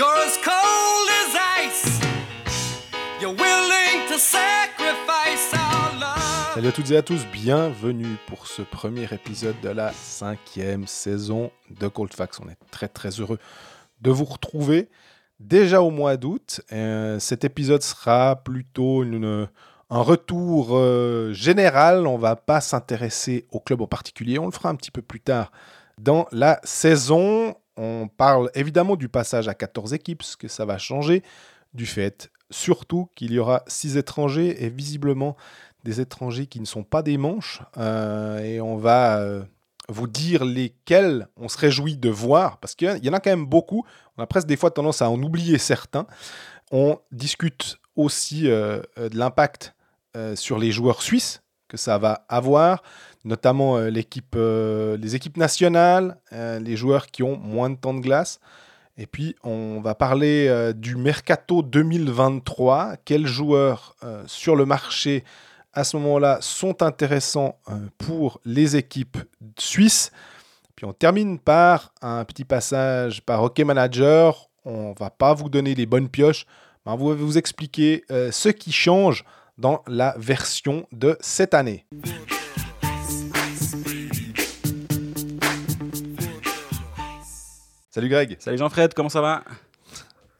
You're as cold as ice. You're willing to sacrifice our love. Salut à toutes et à tous, bienvenue pour ce premier épisode de la cinquième saison de Cold Facts. On est très très heureux de vous retrouver déjà au mois d'août. Euh, cet épisode sera plutôt une, un retour euh, général. On va pas s'intéresser au club en particulier, on le fera un petit peu plus tard dans la saison. On parle évidemment du passage à 14 équipes, ce que ça va changer, du fait surtout qu'il y aura 6 étrangers et visiblement des étrangers qui ne sont pas des manches. Euh, et on va euh, vous dire lesquels on se réjouit de voir, parce qu'il y en a quand même beaucoup. On a presque des fois tendance à en oublier certains. On discute aussi euh, de l'impact sur les joueurs suisses que ça va avoir, notamment l'équipe, les équipes nationales, les joueurs qui ont moins de temps de glace. Et puis, on va parler du mercato 2023. Quels joueurs sur le marché à ce moment-là sont intéressants euh, pour les équipes suisses? Puis on termine par un petit passage par Hockey Manager. On va pas vous donner les bonnes pioches, mais on va vous expliquer euh, ce qui change dans la version de cette année. Salut Greg. Salut Jean-Fred, comment ça va?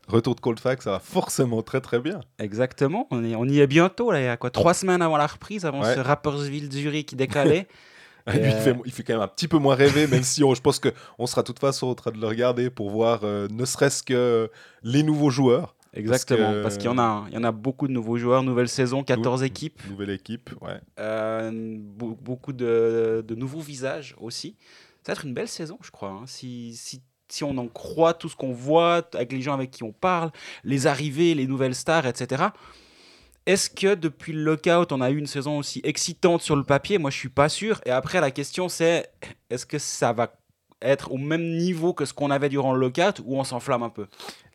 Retour de Cold Fact, ça va forcément très très bien. Exactement, on, est, on y est bientôt, là, il y a quoi Trois semaines avant la reprise, avant ce Rappersville-Zurich qui décalait. Et il, fait, il, fait, quand même un petit peu moins rêver, même si on, je pense qu'on sera de toute façon en train de le regarder pour voir euh, ne serait-ce que les nouveaux joueurs. Exactement, parce qu'il y, en a, il y en a beaucoup de nouveaux joueurs, nouvelle saison, 14 équipes. Nouvelle équipe, ouais. Euh, beaucoup de, de, nouveaux visages aussi. Ça va être une belle saison, je crois. Hein. Si, si si on en croit tout ce qu'on voit avec les gens avec qui on parle, les arrivées, les nouvelles stars, etc. Est-ce que depuis le lockout, on a eu une saison aussi excitante sur le papier? Moi, je suis pas sûr. Et après, la question, c'est est-ce que ça va être au même niveau que ce qu'on avait durant le lockout ou on s'enflamme un peu?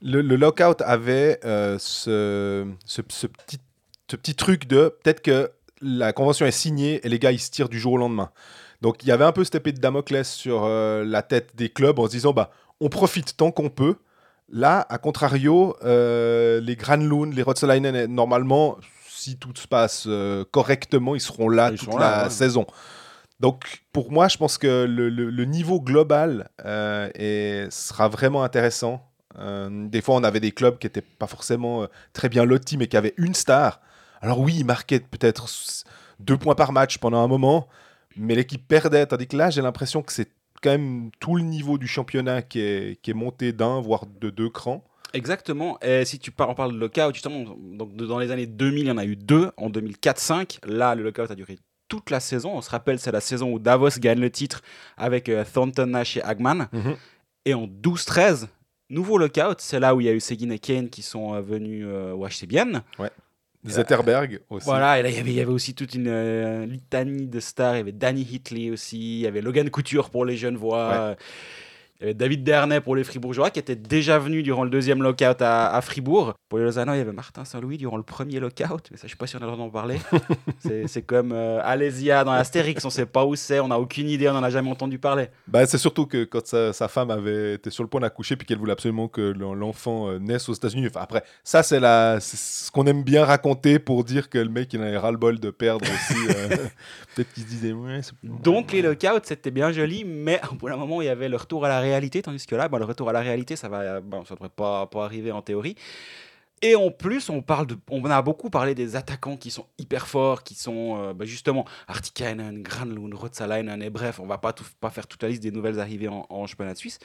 Le, lockout avait euh, ce, ce, petit, ce truc de peut-être que la convention est signée et les gars ils se tirent du jour au lendemain. Donc il y avait un peu cette épée de Damoclès sur euh, la tête des clubs en se disant bah on profite tant qu'on peut. Là, à contrario, euh, les Granlund, les Rotsalainen, normalement, si tout se passe euh, correctement, ils seront là toute la saison. Donc, pour moi, je pense que le, niveau global euh, sera vraiment intéressant. des fois, on avait des clubs qui n'étaient pas forcément très bien lotis, mais qui avaient une star. Alors oui, ils marquaient peut-être deux points par match pendant un moment, mais l'équipe perdait. Tandis que là, j'ai l'impression que c'est quand même tout le niveau du championnat qui est, qui est monté d'un, voire de deux crans. Exactement. Et si tu parles, on parle de lockout, justement, donc dans les années 2000, il y en a eu deux. En 2004-5, là, le lockout a duré toute la saison. On se rappelle, c'est la saison où Davos gagne le titre avec euh, Thornton, Nash et Hagman. Mhm. Et en 12-13, nouveau lockout, c'est là où il y a eu Seguin et Kane qui sont euh, venus euh, au HC Bienne. Ouais. Zetterberg aussi. Voilà, et là, il y avait, il y avait aussi toute une euh, litanie de stars. Il y avait Danny Hitley aussi, il y avait Logan Couture pour les jeunes voix. Il y avait David Dernay pour les Fribourgeois qui était déjà venu durant le deuxième lockout à, Fribourg. Pour les Lausannois, il y avait Martin Saint-Louis durant le premier lockout, mais ça, je suis pas sûr d'en parler. c'est comme euh, Alésia dans Astérix, on sait pas où c'est, on n'a aucune idée, on n'en a jamais entendu parler. Bah, c'est surtout que quand sa, femme avait été sur le point d'accoucher puis qu'elle voulait absolument que l'enfant euh, naisse aux États-Unis. Enfin, après, ça, c'est ce qu'on aime bien raconter pour dire que le mec, il avait ras-le-bol de perdre aussi. Euh, peut-être qu'il se disait, ouais, Donc, les lockouts, c'était bien joli, mais pour le moment, il y avait le retour à la réalité, tandis que là, le retour à la réalité, ça bon, ça devrait pas, pas arriver en théorie. Et en plus, on, parle de, on a beaucoup parlé des attaquants qui sont hyper forts, qui sont euh, bah, justement Artikainen, Granlund, Rotsalainen, et bref, on va pas, tout, pas faire toute la liste des nouvelles arrivées en, championnat de Suisse.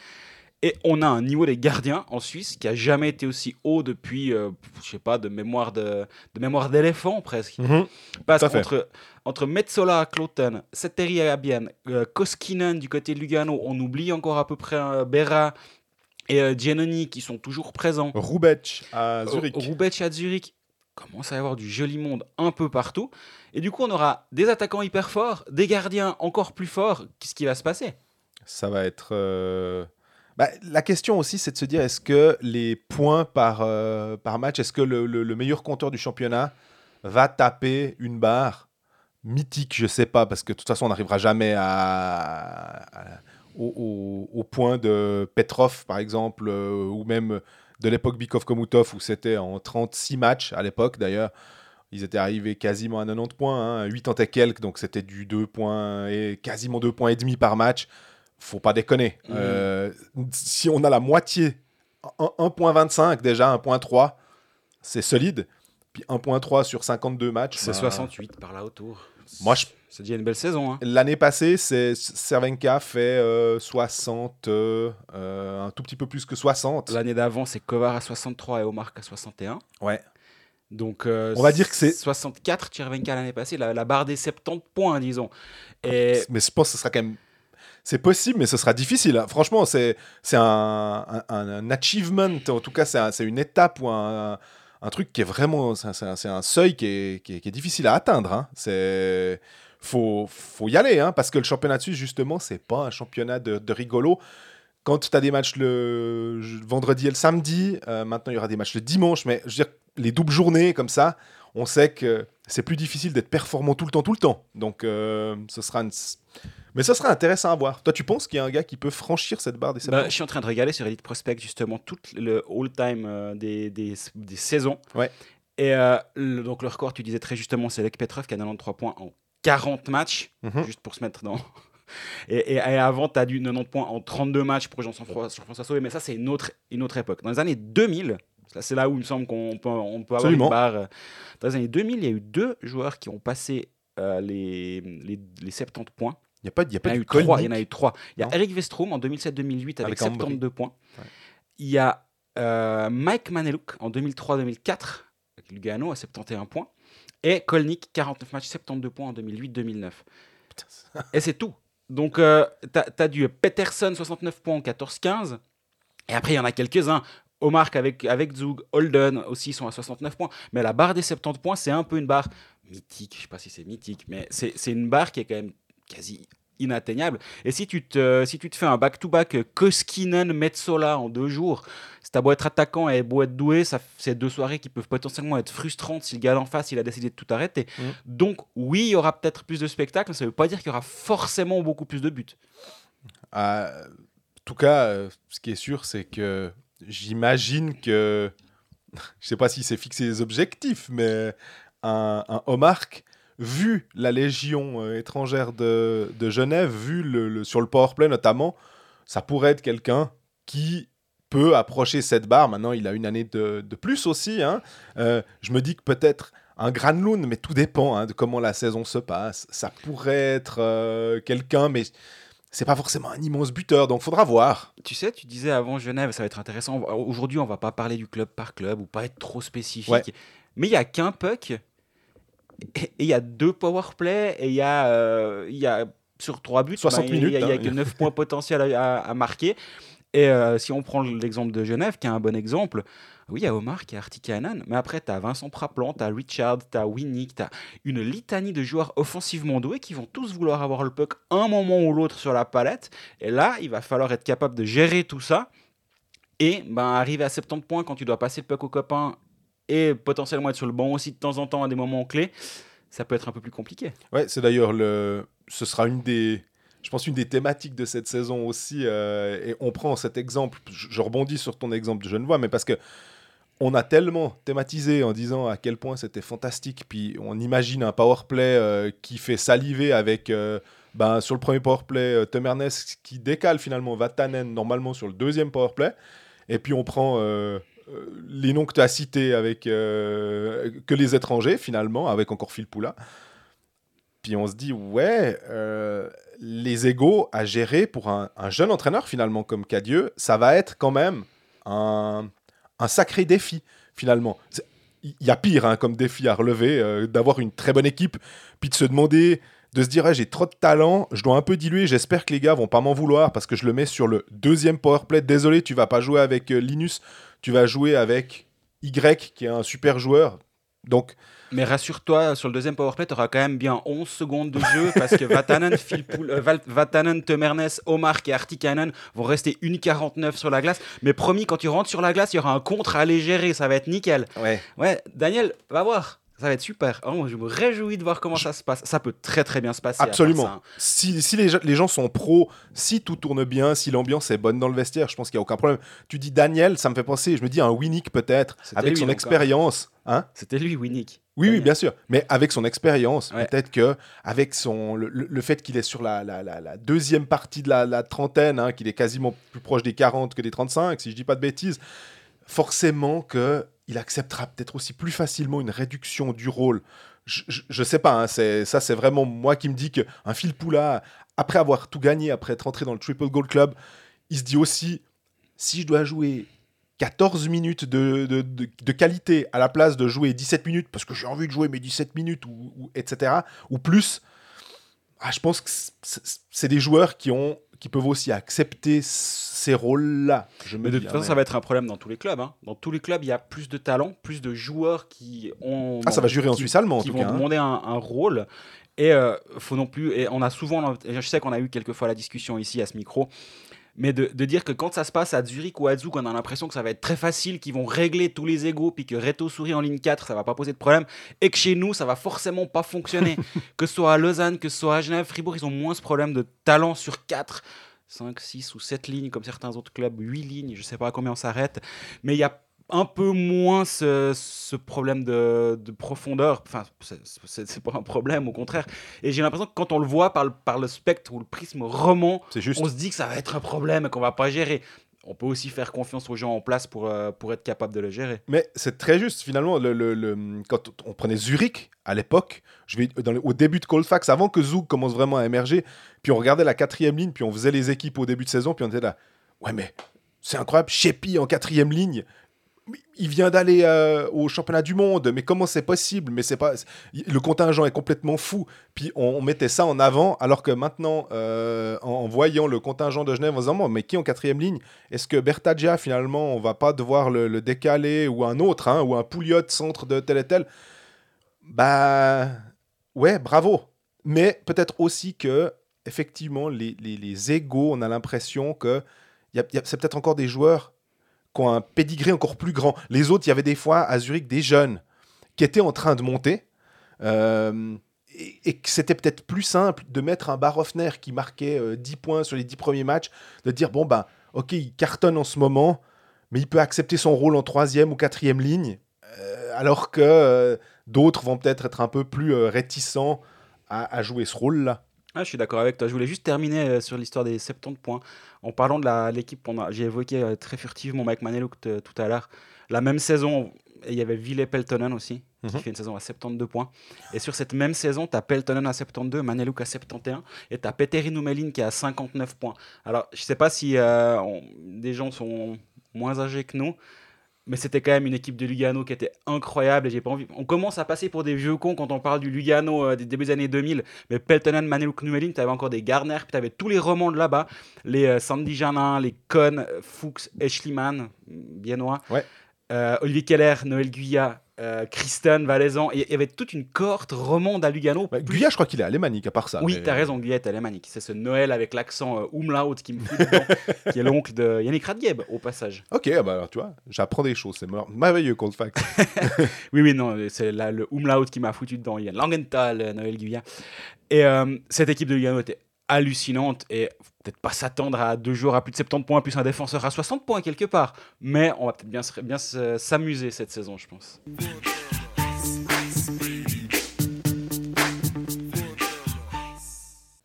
Et on a un niveau des gardiens en Suisse qui a jamais été aussi haut depuis, euh, je sais pas, de mémoire de, de mémoire d'éléphant presque. Mhm. Parce qu'entre entre Metzola, Kloten, Setteri Abian, euh, Koskinen du côté de Lugano, on oublie encore à peu près euh, Berra et euh, Giannoni qui sont toujours présents. Roubec à Zurich. Roubec à Zurich commence à y avoir du joli monde un peu partout. Et du coup, on aura des attaquants hyper forts, des gardiens encore plus forts. Qu'est-ce qui va se passer? Ça va être. Bah, la question aussi, c'est de se dire est-ce que les points par, par match, est-ce que le, le, meilleur compteur du championnat va taper une barre mythique, je sais pas, parce que de toute façon, on n'arrivera jamais à, au, point de Petrov, par exemple, euh, ou même de l'époque Bikov Komutov où c'était en 36 matchs à l'époque d'ailleurs. Ils étaient arrivés quasiment à 90 points, hein, 80 et quelques, donc c'était du 2 points et quasiment 2 points et demi par match. Faut pas déconner. Mhm. Euh, si on a la moitié, 1.25 déjà, 1.3, c'est solide. Puis 1.3 sur 52 matchs. C'est bah, 68 par là autour. Moi, je- C'est déjà une belle saison. Hein. L'année passée, c'est Cervenka fait euh, 60, euh, euh, un tout petit peu plus que 60. L'année d'avant, c'est Kovar à 63 et Omar à 61. Ouais. Donc, euh, On va dire que c'est- 64 Chervenka l'année passée, la, la barre des 70 points, disons. Et Mais je pense que ce sera quand même. C'est possible, mais ce sera difficile. Franchement, c'est un, un, un- achievement. En tout cas, c'est un- c'est une étape ou un, truc qui est vraiment. C'est un- seuil qui est, qui est- difficile à atteindre. hein. C'est. Faut, faut y aller, hein, parce que le championnat de Suisse, justement, c'est pas un championnat de, rigolo. Quand tu as des matchs le vendredi et le samedi, euh, maintenant il y aura des matchs le dimanche, mais je veux dire, les doubles journées comme ça, on sait que c'est plus difficile d'être performant tout le temps, tout le temps. Donc, euh, ce sera une... Mais ce sera intéressant à voir. Toi, tu penses qu'il y a un gars qui peut franchir cette barre des bah, 70 je suis en train de regarder sur Elite Prospect justement tout le all-time euh, des, des, des saisons. Ouais. Et euh, le- donc le record, tu disais très justement, c'est Lek Petrov qui a 93 points en 40 matchs, Mhm. juste pour se mettre dans. Et, et- et avant, tu as du 90 points en 32 matchs pour Jean-François Sauvé, mais ça, c'est une autre, une autre époque. Dans les années 2000, ça, c'est là où il me semble qu'on peut, on peut avoir Absolument. une barre. Dans les années 2000, il y a eu deux joueurs qui ont passé euh, les, les, les 70 points. Il n'y a pas, il y a Il y, pas en a du eu trois, il y en a eu trois. Il y a Non. Eric Westrom en 2007-2008 avec, Avec Ambry. 72 points. Ouais. Il y a euh, Mike Maneluk en 2003-2004 avec Lugano à 71 points. Et Kolnick, 49 matchs, 72 points en 2008-2009. Putain, ça- Et c'est tout. Donc, euh, t'as as du Peterson, 69 points en 14-15. Et après, il y en a quelques-uns. Omar avec, avec Zug, Holden aussi sont à 69 points. Mais la barre des 70 points, c'est un peu une barre mythique. Je sais pas si c'est mythique, mais c'est une barre qui est quand même quasi inatteignable. Et si tu te, si tu te fais un back-to-back euh, Koskinen, Metsola en deux jours, si t'as beau être attaquant et beau être doué, c'est deux soirées qui peuvent potentiellement être frustrantes si le gars en face il a décidé de tout arrêter. Mm. Donc oui, il y aura peut-être plus de spectacles, mais ça veut pas dire qu'il y aura forcément beaucoup plus de buts. Ah, en tout cas, euh, ce qui est sûr, c'est que j'imagine que. Je sais pas si c'est fixé des objectifs, mais un, un vu la légion euh, étrangère de, Genève, vu le, sur le powerplay notamment, ça pourrait être quelqu'un qui peut approcher cette barre. Maintenant, il a une année de, de plus aussi. hein. Euh, je me dis que peut-être un Granlund, mais tout dépend hein, de comment la saison se passe. Ça pourrait être euh, quelqu'un, mais c'est pas forcément un immense buteur, donc faudra voir. Tu sais, tu disais avant Genève, ça va être intéressant. Aujourd'hui, on va pas parler du club par club ou pas être trop spécifique. Ouais. Mais il y a qu'un puck et il y a deux power play et il y a, euh, il y a sur trois buts, 60 ben, il y a- il y a, minutes, hein. que 9 points potentiels à, à- à marquer. Et euh, si on prend l'exemple de Genève, qui est un bon exemple, oui, il y a Omar, qui a Artikainen, mais après, tu as Vincent Praplan, tu as Richard, tu as Winnick, tu as une litanie de joueurs offensivement doués qui vont tous vouloir avoir le puck un moment ou l'autre sur la palette. Et là, il va falloir être capable de gérer tout ça et ben, arriver à 70 points quand tu dois passer le puck aux copains et potentiellement être sur le banc aussi de temps en temps à des moments clés. Ça peut être un peu plus compliqué. Ouais, c'est d'ailleurs le. Ce sera une des. Je pense une des thématiques de cette saison aussi. euh, et on prend cet exemple. Je, je rebondis sur ton exemple de Genevois, mais parce que on a tellement thématisé en disant à quel point c'était fantastique. Puis on imagine un powerplay euh, qui fait saliver avec. euh, ben, sur le premier powerplay, euh, Tom qui décale finalement Vatanen normalement sur le deuxième powerplay. Et puis on prend euh, euh, les noms que tu as cités avec que les étrangers finalement, avec encore Phil Poula. Puis on se dit, ouais, les égaux à gérer pour un, un jeune entraîneur finalement comme Cadieux, ça va être quand même un, un sacré défi finalement. Il y a pire hein, comme défi à relever, euh, d'avoir une très bonne équipe, puis de se demander, de se dire, Ah, j'ai trop de talent, je dois un peu diluer, j'espère que les gars vont pas m'en vouloir parce que je le mets sur le deuxième powerplay. Désolé, tu vas pas jouer avec euh, Linus, tu vas jouer avec Y qui est un super joueur. Donc, Mais rassure-toi, sur le deuxième powerplay, tu auras quand même bien 11 secondes de jeu parce que Vatanen, Phil Poul- euh, Vatanen, Temernes, Omar et Artikainen vont rester 1,49 sur la glace. Mais promis, quand tu rentres sur la glace, il y aura un contre à aller gérer, ça va être nickel. ouais. Ouais, Daniel, va voir. Ça va être super. Oh, je me réjouis de voir comment ça se passe. Ça peut très très bien se passer. Absolument. ça, hein. Si, si les, gens- les gens sont pros, si tout tourne bien, si l'ambiance est bonne dans le vestiaire, je pense qu'il n'y a aucun problème. Tu dis Daniel, ça me fait penser, je me dis un Winnick peut-être, avec lui, son donc, expérience. Hein C'était lui, Winnick. oui, oui, bien sûr. Mais avec son expérience, Ouais. peut-être que avec son le, le- fait qu'il est sur la, la- la- la deuxième partie de la, la trentaine, hein, qu'il est quasiment plus proche des 40 que des 35, si je dis pas de bêtises, forcément que il acceptera peut-être aussi plus facilement une réduction du rôle. Je, je, je sais pas, hein, c'est, ça c'est vraiment moi qui me dis qu'un Phil Poula, après avoir tout gagné, après être entré dans le Triple Gold Club, il se dit aussi, si je dois jouer 14 minutes de, qualité à la place de jouer 17 minutes, parce que j'ai envie de jouer mes 17 minutes, ou, etc., ou plus, ah, je pense que c'est des joueurs qui, ont, qui peuvent aussi accepter ces rôles-là. Mais de toute hein, façon, ça va être un problème dans tous les clubs. hein. Dans tous les clubs, il y a plus de talents, plus de joueurs qui ont. Ah, ça va jurer en qui- Suisse allemand, en qui tout vont cas. hein. demander un, un rôle. Et euh, faut non plus. Et on a souvent. Je sais qu'on a eu quelques fois la discussion ici à ce micro. Mais de, de dire que quand ça se passe à Zurich ou à Zug, on a l'impression que ça va être très facile, qu'ils vont régler tous les égaux, puis que Reto sourit en ligne 4, ça va pas poser de problème, et que chez nous, ça va forcément pas fonctionner. que ce soit à Lausanne, que ce soit à Genève, Fribourg, ils ont moins ce problème de talent sur 4, 5, 6 ou 7 lignes, comme certains autres clubs, 8 lignes, je sais pas à combien on s'arrête. Mais il y a un peu moins ce, ce problème de, de profondeur. Enfin, c'est- pas un problème, au contraire. Et j'ai l'impression que quand on le voit par le, par le spectre ou le prisme roman, juste. on se dit que ça va être un problème et qu'on va pas gérer. On peut aussi faire confiance aux gens en place pour, euh, pour être capable de le gérer. Mais c'est très juste, finalement, le, le- le- quand on prenait Zurich à l'époque, je vais dans au début de Colfax, avant que Zug commence vraiment à émerger, puis on regardait la quatrième ligne, puis on faisait les équipes au début de saison, puis on était là, ouais mais c'est incroyable, Shepi en quatrième ligne, il vient d'aller euh, au championnat du monde, mais comment c'est possible? Mais c'est pas le contingent est complètement fou. Puis on, mettait ça en avant, alors que maintenant, euh, en, voyant le contingent de Genève, en se disant, mais qui en quatrième ligne? Est-ce que Bertagia finalement, on va pas devoir le, le décaler ou un autre, hein, ou un Pouliot centre de tel et tel? Bah ouais, bravo. Mais peut-être aussi que effectivement les, les, les égaux, on a l'impression que c'est peut-être encore des joueurs qui ont un pédigré encore plus grand. Les autres, il y avait des fois à Zurich des jeunes qui étaient en train de monter. euh, et, que c'était peut-être plus simple de mettre un Barofner qui marquait euh, 10 points sur les 10 premiers matchs, de dire bon, bah, ok, il cartonne en ce moment, mais il peut accepter son rôle en troisième ou quatrième ligne, euh, alors que euh, d'autres vont peut-être être un peu plus euh, réticents à, à jouer ce rôle-là. Ah, je suis d'accord avec toi. Je voulais juste terminer euh, sur l'histoire des 70 points. En parlant de l'équipe, j'ai évoqué euh, très furtivement Mike Maneluk t- tout à l'heure. La même saison, il y avait Ville Peltonen aussi, qui Mhm. fait une saison à 72 points. Et sur cette même saison, tu as Peltonen à 72, Maneluk à 71, et tu as Petteri Numelin qui est à 59 points. Alors, je sais pas si euh, on- des gens sont moins âgés que nous, mais c'était quand même une équipe de Lugano qui était incroyable. Et j'ai pas envie. On commence à passer pour des vieux cons quand on parle du Lugano euh, des débuts des années 2000. Mais Peltonen, Maneluk, Numelin, tu avais encore des Garner, puis tu avais tous les romans de là-bas. Les euh, Sandy Janin, les Cohn, Fuchs, Eschliman, biennois. Ouais. Euh, Olivier Keller, Noël Guyat, euh, Kristen, Valaisan. Il y avait toute une cohorte romande à Lugano. Bah, Plus- Guyat, je crois qu'il est alémanique à part ça. oui, mais- t'as raison, Guyette alémanique. C'est ce Noël avec l'accent euh, umlaut qui me fout dedans, qui est l'oncle de Yannick Radgeb, au passage. Ok, ah bah alors tu vois, j'apprends des choses, c'est mer- merveilleux Coldfax. Oui, oui, non, c'est là, le umlaut qui m'a foutu dedans. Il y a Langenthal, euh, Noël Guyat. Et euh, cette équipe de Lugano était hallucinante et peut-être pas s'attendre à deux joueurs à plus de 70 points, plus un défenseur à 60 points quelque part. Mais on va peut-être bien, se- bien se- s'amuser cette saison, je pense.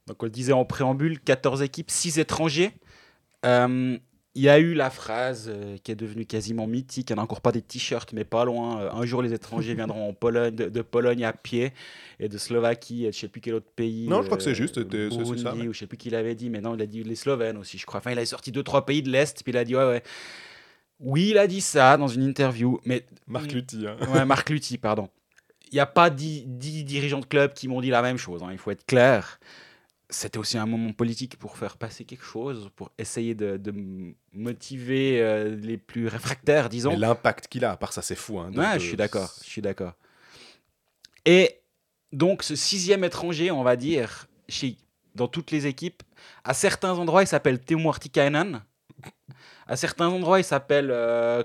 Donc on le disait en préambule, 14 équipes, 6 étrangers. Euh, Il y a eu la phrase euh, qui est devenue quasiment mythique, il n'y en a encore pas des t-shirts, mais pas loin. Euh, un jour, les étrangers viendront en Pologne, de, de Pologne à pied, et de Slovaquie, et de je ne sais plus quel autre pays. Non, je crois que c'est euh, juste, Burundi, ça, ouais. ou je ne sais plus qui l'avait dit, mais non, il a dit les Slovènes aussi, je crois. Enfin, il a sorti deux, trois pays de l'Est, puis il a dit, ouais, ouais. Oui, il a dit ça dans une interview, mais Marc Lutti. Hein. Ouais, Marc Lutti, pardon. Il n'y a pas dix, dix dirigeants de club qui m'ont dit la même chose, hein, il faut être clair. C'était aussi un moment politique pour faire passer quelque chose, pour essayer de, motiver euh, les plus réfractaires, disons. Mais l'impact qu'il a, à part ça, c'est fou. Hein, de- Ouais, de- je suis d'accord, je suis d'accord. Et donc, ce sixième étranger, on va dire, chez, dans toutes les équipes, à certains endroits, il s'appelle Teemu Artikainen. À certains endroits, il s'appelle euh,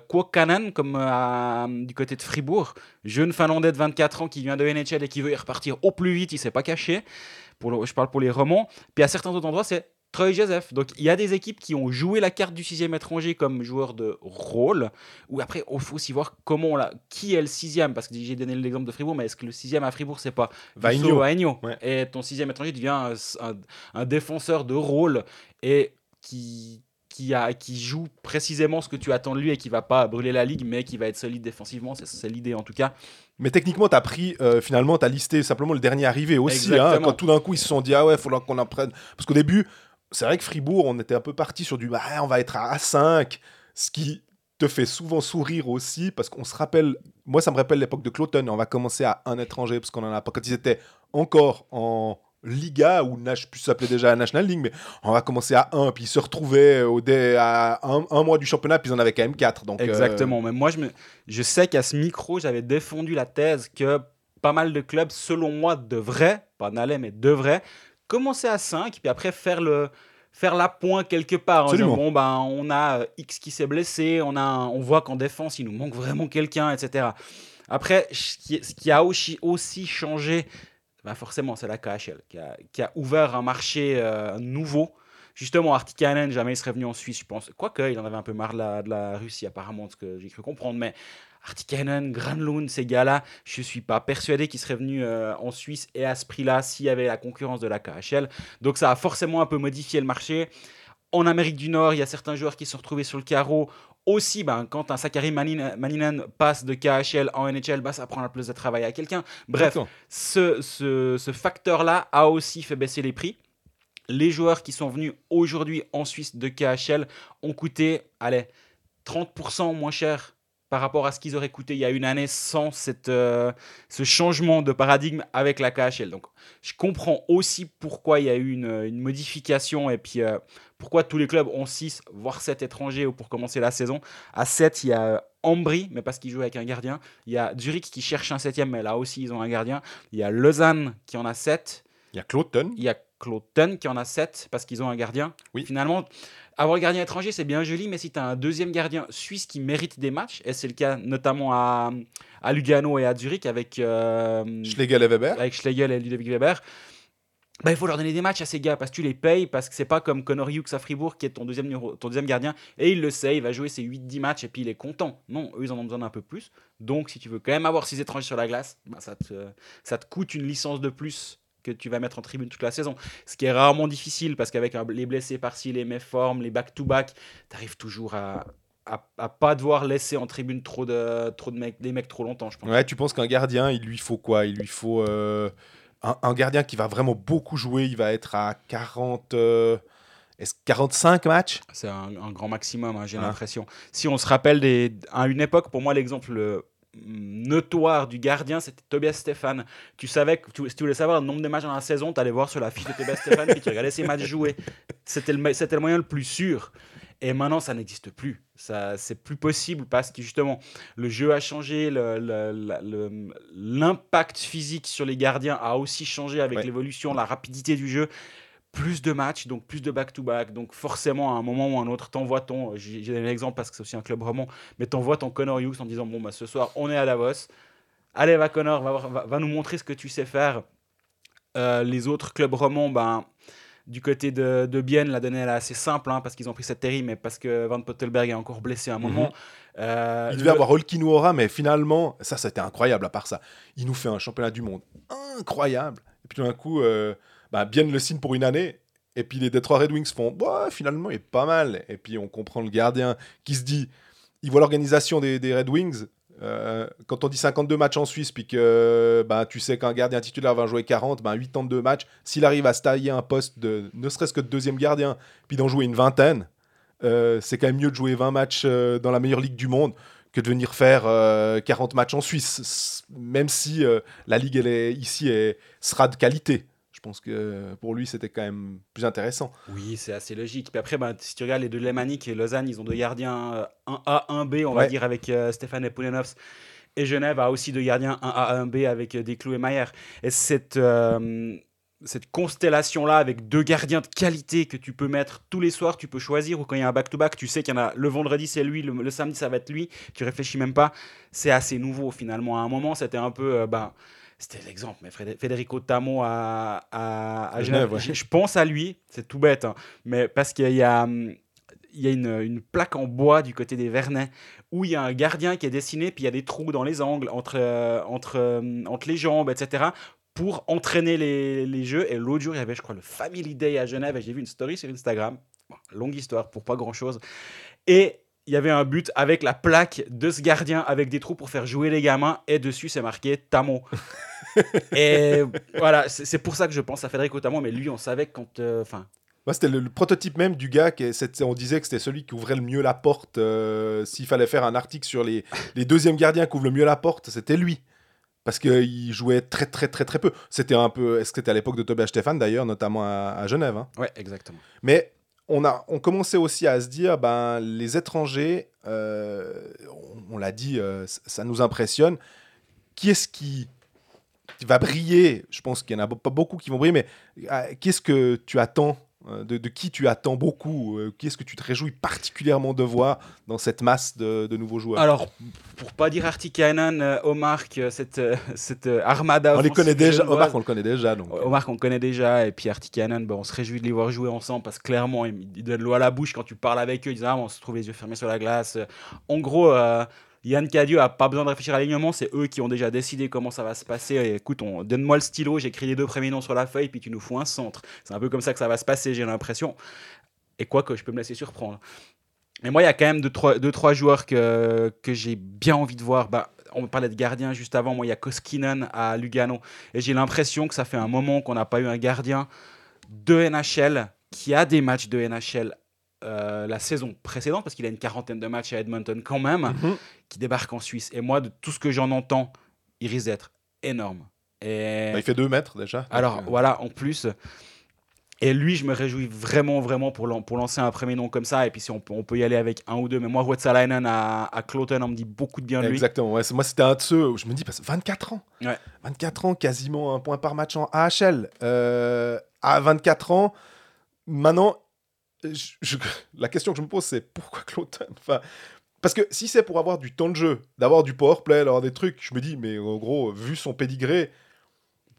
comme euh, du côté de Fribourg. Jeune Finlandais de 24 ans qui vient de NHL et qui veut y repartir au plus vite, il s'est pas caché. Pour le- je parle pour les romans. Puis à certains autres endroits, c'est Troy Joseph. Donc il y a des équipes qui ont joué la carte du sixième étranger comme joueur de rôle. Ou après, il faut aussi voir comment on l'a- qui est le sixième. Parce que j'ai donné l'exemple de Fribourg, mais est-ce que le sixième à Fribourg, c'est pas Vainio. Ouais. Et ton sixième étranger devient un, un- un défenseur de rôle et qui, qui, a, qui joue précisément ce que tu attends de lui et qui va pas brûler la ligue, mais qui va être solide défensivement. C'est l'idée en tout cas. Mais techniquement, tu as pris, euh, finalement, tu as listé simplement le dernier arrivé aussi. hein, quand tout d'un coup, ils se sont dit, ah ouais, il faudra qu'on apprenne. Parce qu'au début, c'est vrai que Fribourg, on était un peu parti sur du, ah, on va être à 5, ce qui te fait souvent sourire aussi, parce qu'on se rappelle, moi, ça me rappelle l'époque de Cloton, on va commencer à un étranger, parce qu'on en a pas, quand ils étaient encore en Liga, ou na- je sais plus, s'appelait déjà la National League, mais on va commencer à 1, puis ils se retrouvaient au dé, à un, un mois du championnat, puis ils en avaient quand même 4. Donc, euh, Exactement. Mais moi, je, me, je sais qu'à ce micro, j'avais défendu la thèse que pas mal de clubs, selon moi, devraient, pas n'allaient, mais devraient, commencer à 5, puis après faire le faire la pointe quelque part. en disant, bon, ben, on a euh, X qui s'est blessé, on, a un- on voit qu'en défense, il nous manque vraiment quelqu'un, etc. Après, ce qui, ce qui a aussi, aussi changé, ben forcément, c'est la KHL qui a, ouvert un marché euh, nouveau. Justement, Artikainen, jamais il serait venu en Suisse, je pense. Quoique, il en avait un peu marre de la, Russie, apparemment, de ce que j'ai cru comprendre. Mais Artikainen, Granlund, ces gars-là, je suis pas persuadé qu'ils seraient venus euh, en Suisse et à ce prix-là s'il y avait la concurrence de la KHL. Donc ça a forcément un peu modifié le marché. En Amérique du Nord, il y a certains joueurs qui se sont retrouvés sur le carreau. Aussi, ben, quand un Sakari Maninen, passe de KHL en NHL, ben, ça prend la place de travail à quelqu'un. Bref, ce- ce facteur-là a aussi fait baisser les prix. Les joueurs qui sont venus aujourd'hui en Suisse de KHL ont coûté, allez, 30% moins cher par rapport à ce qu'ils auraient coûté il y a une année sans cette, euh, ce changement de paradigme avec la KHL. Donc, je comprends aussi pourquoi il y a eu une, une modification et puis euh, pourquoi tous les clubs ont 6, voire 7 étrangers pour commencer la saison. À 7, il y a euh, Ambry, mais parce qu'ils jouent avec un gardien. Il y a Zurich qui cherche un septième, mais là aussi, ils ont un gardien. Il y a Lausanne qui en a 7. Il y a Cloton. Il y a Cloton qui en a 7 parce qu'ils ont un gardien. Oui. Finalement, avoir un gardien étranger, c'est bien joli, mais si tu as un deuxième gardien suisse qui mérite des matchs, et c'est le cas notamment à, à Lugano et à Zurich avec, euh, Schlegel et Weber. avec Schlegel et Ludovic Weber, bah, il faut leur donner des matchs à ces gars parce que tu les payes, parce que c'est pas comme Connor Hughes à Fribourg qui est ton deuxième, ton deuxième gardien et il le sait, il va jouer ses 8-10 matchs et puis il est content. Non, eux ils en ont besoin d'un peu plus. Donc si tu veux quand même avoir 6 étrangers sur la glace, bah, ça, te, ça te coûte une licence de plus que tu vas mettre en tribune toute la saison. Ce qui est rarement difficile parce qu'avec les blessés par-ci, les méformes, les back-to-back, tu arrives toujours à, à, à pas devoir laisser en tribune trop de, trop de mecs, des mecs trop longtemps, je pense. Ouais, tu penses qu'un gardien, il lui faut quoi? Il lui faut euh, un, un gardien qui va vraiment beaucoup jouer. Il va être à 40, euh, est-ce 45 matchs? C'est un, un grand maximum, hein, j'ai Ah. l'impression. Si on se rappelle des, à une époque, pour moi, l'exemple notoire du gardien, c'était Tobias Stéphane. Tu savais que tu, si tu voulais savoir le nombre de matchs dans la saison, tu allais voir sur la fiche de Tobias Stéphane puis tu regardais ses matchs joués. C'était le, me- c'était le moyen le plus sûr. Et maintenant, ça n'existe plus. Ça, c'est plus possible parce que justement, le jeu a changé, le- le- la- le- l'impact physique sur les gardiens a aussi changé avec Ouais. l'évolution, la rapidité du jeu plus de matchs, donc plus de back-to-back. Donc forcément, à un moment ou à un autre, t'envoies ton. J'ai j'ai donné l'exemple parce que c'est aussi un club roman, mais t'envoies ton Connor Hughes en disant Bon, bah, ce soir, on est à Davos. Allez, va Connor, va, va, va nous montrer ce que tu sais faire. Euh, les autres clubs romans, ben. Du côté de, de Bienne, la donnée elle est assez simple hein, parce qu'ils ont pris cette terrible, mais parce que Van Pottelberg est encore blessé à un moment. Euh, Il devait le- avoir Olkinuora, mais finalement, ça, c'était incroyable à part ça. Il nous fait un championnat du monde incroyable. Et puis tout d'un coup, euh, bah, bien le signe pour une année. Et puis les Detroit Red Wings font, bah, finalement, il est pas mal. Et puis on comprend le gardien qui se dit, il voit l'organisation des, Red Wings. Euh, quand on dit 52 matchs en Suisse, puis que bah, tu sais qu'un gardien titulaire va jouer 40, bah, 82 matchs, s'il arrive à se tailler un poste de ne serait-ce que de deuxième gardien, puis d'en jouer une vingtaine, euh, c'est quand même mieux de jouer 20 matchs euh, dans la meilleure ligue du monde que de venir faire euh, 40 matchs en Suisse, même si la ligue elle est, ici est, sera de qualité. Je pense que euh, pour lui, c'était quand même plus intéressant. Oui, c'est assez logique. Puis après, ben, si tu regardes les deux Lemanic et Lausanne, ils ont deux gardiens euh, 1A, 1B, on va dire, avec euh, Stéphane Epoulenovs. Et Genève a aussi deux gardiens 1A, 1B avec euh, Desclous et Maillère. Et cette, euh, cette constellation-là avec deux gardiens de qualité que tu peux mettre tous les soirs, tu peux choisir, ou quand il y a un back-to-back, tu sais qu'il y en a le vendredi c'est lui, le, le samedi ça va être lui, tu réfléchis même pas. C'est assez nouveau finalement. À un moment, c'était un peu. euh, ben, c'était l'exemple, mais Federico Tamo à, à, à Genève, ouais. je, pense à lui, c'est tout bête, hein, mais parce qu'il y a, hum, il y a une, une plaque en bois du côté des Vernets où il y a un gardien qui est dessiné, puis il y a des trous dans les angles, entre, euh, entre, euh, entre les jambes, etc., pour entraîner les, les jeux. Et l'autre jour, il y avait, je crois, le Family Day à Genève, et j'ai vu une story sur Instagram. Bon, longue histoire pour pas grand-chose. Et il y avait un but avec la plaque de ce gardien avec des trous pour faire jouer les gamins, et dessus, c'est marqué Tamo. et voilà, c'est pour ça que je pense à Federico Tamo, mais lui, on savait quand. euh, Moi, c'était le, le prototype même du gars. Qui, on disait que c'était celui qui ouvrait le mieux la porte. euh, S'il fallait faire un article sur les, les deuxièmes gardiens qui ouvrent le mieux la porte, c'était lui. Parce qu'il jouait très, très, très, très peu. C'était un peu. Est-ce que c'était à l'époque de Tobias Stefan, d'ailleurs, notamment à, à Genève. hein. ouais, exactement. Mais on, a, on commençait aussi à se dire, ben, les étrangers, euh, on, l'a dit, euh, ça nous impressionne. Qui est-ce qui va briller? Je pense qu'il n'y en a pas beaucoup qui vont briller, mais euh, qu'est-ce que tu attends de, de qui tu attends beaucoup euh, Qui est-ce que tu te réjouis particulièrement de voir dans cette masse de, de nouveaux joueurs Alors, pour pas dire Artikainen, euh, Omar, cette, euh, cette euh, armada. On les connaît déjà, Omar, on le connaît déjà. Donc. Omar qu'on connaît déjà, et puis Artikainen, ben, on se réjouit de les voir jouer ensemble parce que clairement, ils, donnent l'eau à la bouche quand tu parles avec eux. Ils disent Ah, on se trouve les yeux fermés sur la glace. En gros, euh, Yann Cadieux a pas besoin de réfléchir à l'alignement, c'est eux qui ont déjà décidé comment ça va se passer. Et écoute, on, donne-moi le stylo, j'écris les deux premiers noms sur la feuille, puis tu nous fous un centre. C'est un peu comme ça que ça va se passer, j'ai l'impression. Et quoi que je peux me laisser surprendre. Mais moi, il y a quand même deux, trois, trois joueurs que, que j'ai bien envie de voir. Bah, on parlait de gardien juste avant. Moi, il y a Koskinen à Lugano. Et j'ai l'impression que ça fait un moment qu'on n'a pas eu un gardien de NHL qui a des matchs de NHL euh, la saison précédente, parce qu'il a une quarantaine de matchs à Edmonton quand même, Mhm. qui débarque en Suisse. Et moi, de tout ce que j'en entends, il risque d'être énorme. Et... Bah, il fait 2 mètres déjà. Alors euh, voilà, en plus. Et lui, je me réjouis vraiment, vraiment pour, lan- pour lancer un premier nom comme ça. Et puis si on peut, on peut y aller avec un ou deux. Mais moi, Ruotsalainen à, à Cloton, on me dit beaucoup de bien de lui. Exactement. Ouais, moi, c'était un de ceux où je me dis, parce que 24 ans. Ouais. 24 ans, quasiment un point par match en AHL. Euh, à 24 ans, maintenant, la question que je me pose, c'est pourquoi Cloton enfin, Parce que si c'est pour avoir du temps de jeu, d'avoir du powerplay, d'avoir des trucs, je me dis, mais en gros, vu son pédigré,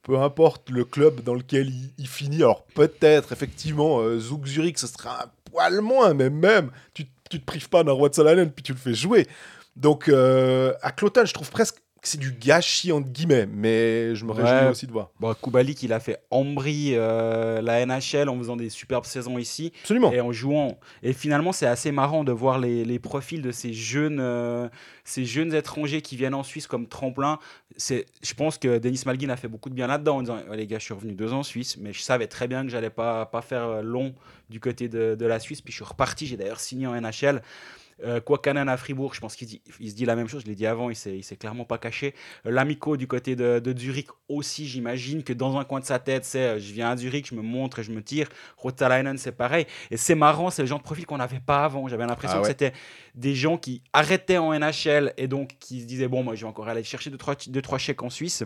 peu importe le club dans lequel il, finit, alors peut-être, effectivement, euh, Zurich, ce sera un poil moins, mais même, tu, tu te prives pas d'un roi de Salanen, puis tu le fais jouer. Donc, euh, à Cloton, je trouve presque que c'est du gâchis, entre guillemets, mais je me Ouais. réjouis aussi de voir. Bon, Kubalik, il a fait Ambry, euh, la NHL, en faisant des superbes saisons ici. Absolument. et en jouant. Et finalement, c'est assez marrant de voir les, les profils de ces jeunes, euh, ces jeunes étrangers qui viennent en Suisse comme tremplin. C'est, je pense que Denis Malguin a fait beaucoup de bien là-dedans en disant les gars, je suis revenu deux ans en Suisse, mais je savais très bien que j'allais pas, pas faire euh, long du côté de, de la Suisse. Puis je suis reparti. J'ai d'ailleurs signé en NHL. Euh, Kwakanen à Fribourg, je pense qu'il dit- il se dit la même chose, je l'ai dit avant, il s'est, il s'est clairement pas caché. Euh, L'Amico du côté de, de Zurich aussi, j'imagine que dans un coin de sa tête, c'est euh, je viens à Zurich, je me montre et je me tire. Rotalainen, c'est pareil. Et c'est marrant, c'est le genre de profil qu'on n'avait pas avant. J'avais l'impression Ah que c'était des gens qui arrêtaient en NHL et donc qui se disaient bon, moi je vais encore aller chercher deux trois, deux, trois chèques en Suisse.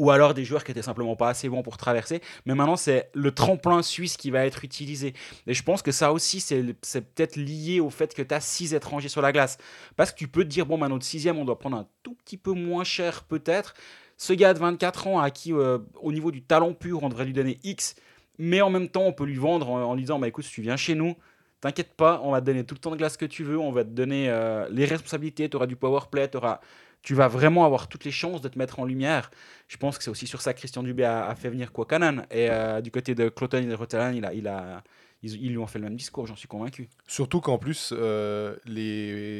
Ou alors des joueurs qui étaient simplement pas assez bons pour traverser. Mais maintenant, c'est le tremplin suisse qui va être utilisé. Et je pense que ça aussi, c'est peut-être lié au fait que tu as six étrangers sur la glace. Parce que tu peux te dire, bon, bah, notre sixième, on doit prendre un tout petit peu moins cher peut-être. Ce gars de 24 ans à qui, euh, au niveau du talent pur, on devrait lui donner X. Mais en même temps, on peut lui vendre en, lui disant, bah, écoute, tu viens chez nous, t'inquiète pas, on va te donner tout le temps de glace que tu veux, on va te donner euh, les responsabilités, tu auras du power play, t'auras- tu vas vraiment avoir toutes les chances de te mettre en lumière. Je pense que c'est aussi sur ça que Christian Dubé a, fait venir Kwakanan. Et euh, du côté de Cloton et de Rotterdam, il a, il a, ils, lui ont fait le même discours, j'en suis convaincu. Surtout qu'en plus, euh,